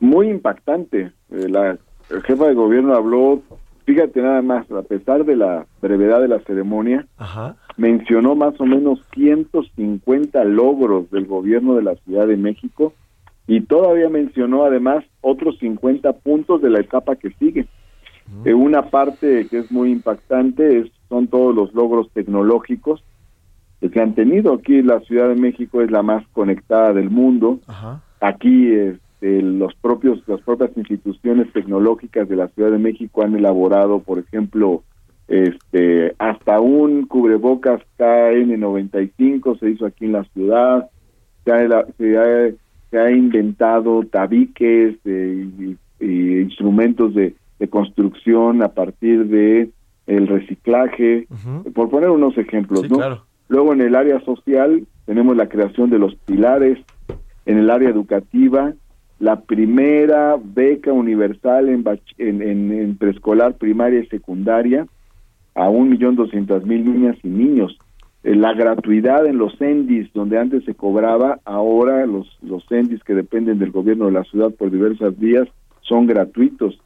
Muy impactante. Eh, la jefa de gobierno habló, fíjate nada más, a pesar de la brevedad de la ceremonia, Ajá mencionó más o menos 150 logros del gobierno de la Ciudad de México y todavía mencionó además otros 50 puntos de la etapa que sigue. Eh, una parte que es muy impactante es, son todos los logros tecnológicos que se han tenido. Aquí la Ciudad de México es la más conectada del mundo. aquí este, los propios las propias instituciones tecnológicas de la Ciudad de México han elaborado, por ejemplo, este hasta un cubrebocas KN95 se hizo aquí en la ciudad, se ha, se ha, se ha inventado tabiques eh, y, y instrumentos de, de construcción a partir de el reciclaje, por poner unos ejemplos, Sí, ¿no? claro. Luego en el área social tenemos la creación de los pilares, en el área educativa, la primera beca universal en, en, en- en preescolar, primaria y secundaria a un millón doscientas mil niñas y niños. Eh, La gratuidad en los CENDIS, donde antes se cobraba, ahora los, los que dependen del gobierno de la ciudad por diversas vías son gratuitos.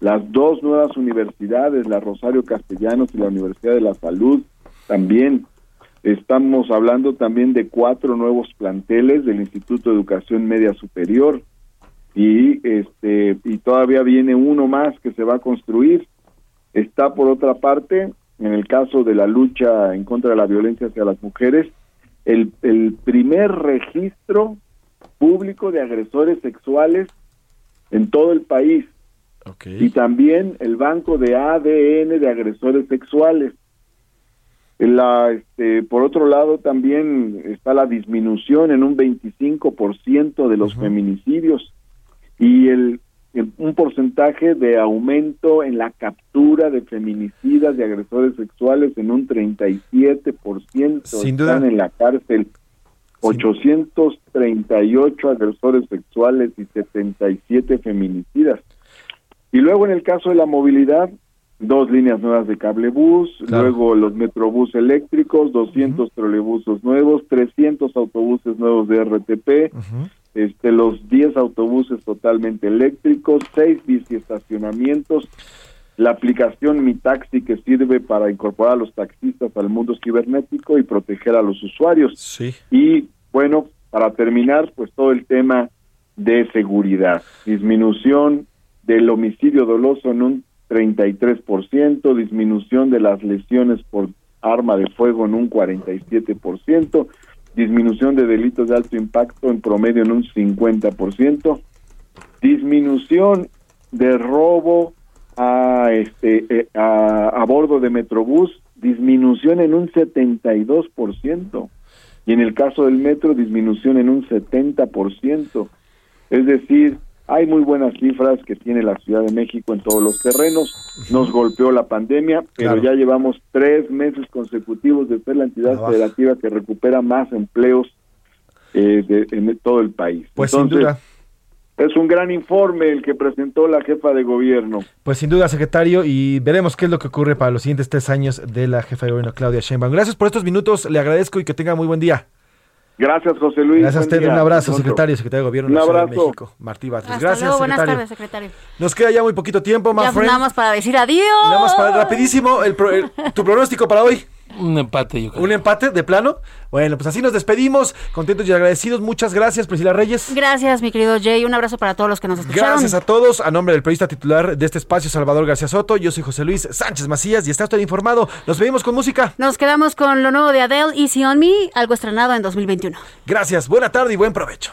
Las dos nuevas universidades, la Rosario Castellanos y la Universidad de la Salud, también Estamos hablando también de cuatro nuevos planteles del Instituto de Educación Media Superior y este y todavía viene uno más que se va a construir. Está por otra parte, en el caso de la lucha en contra de la violencia hacia las mujeres, el, el primer registro público de agresores sexuales en todo el país. Y también el banco de ADN de agresores sexuales. La, este, por otro lado, también está la disminución en un 25% de los feminicidios y el, el- un porcentaje de aumento en la captura de feminicidas de agresores sexuales en un 37%. Sin duda. Están en la cárcel 838 agresores sexuales y 77 feminicidas. Y luego en el caso de la movilidad, dos líneas nuevas de cablebús, luego los metrobús eléctricos, 200 trolebusos nuevos, 300 autobuses nuevos de RTP, este, los 10 autobuses totalmente eléctricos, 6 biciestacionamientos, la aplicación Mi Taxi que sirve para incorporar a los taxistas al mundo cibernético y proteger a los usuarios. Y bueno, para terminar, pues todo el tema de seguridad, disminución del homicidio doloso en un 33%, disminución de las lesiones por arma de fuego en un 47%, disminución de delitos de alto impacto en promedio en un 50%, disminución de robo a este eh, a, a bordo de Metrobús, disminución en un 72%, y en el caso del metro disminución en un 70%. Es decir, hay muy buenas cifras que tiene la Ciudad de México en todos los terrenos. Nos golpeó la pandemia, pero Claro. ya llevamos tres meses consecutivos de ser la entidad federativa que recupera más empleos eh, de- en todo el país. Pues sin duda. Es un gran informe el que presentó la jefa de gobierno. Pues sin duda, secretario, y veremos qué es lo que ocurre para los siguientes tres años de la jefa de gobierno, Claudia Sheinbaum. Gracias por estos minutos, le agradezco y que tenga muy buen día. Gracias, José Luis. Gracias a usted, un abrazo, secretario, secretario de gobierno de Un Ciudad de abrazo. México, Martí Batres. Hasta Gracias, luego, buenas secretario. tardes, secretario. Nos queda ya muy poquito tiempo, my Ya friend. nada más para decir adiós. Nada más para rapidísimo, el pro- el- tu pronóstico para hoy. Un empate, yo creo. ¿Un empate de plano? Bueno, pues así nos despedimos, contentos y agradecidos. Muchas gracias, Priscila Reyes. Gracias, mi querido Jay. Un abrazo para todos los que nos escucharon. Gracias a todos. A nombre del periodista titular de este espacio, Salvador García Soto, yo soy José Luis Sánchez Macías y está usted informado. Nos vemos con música. Nos quedamos con lo nuevo de Adele, Easy on Me, algo estrenado en 2021. Gracias, buena tarde y buen provecho.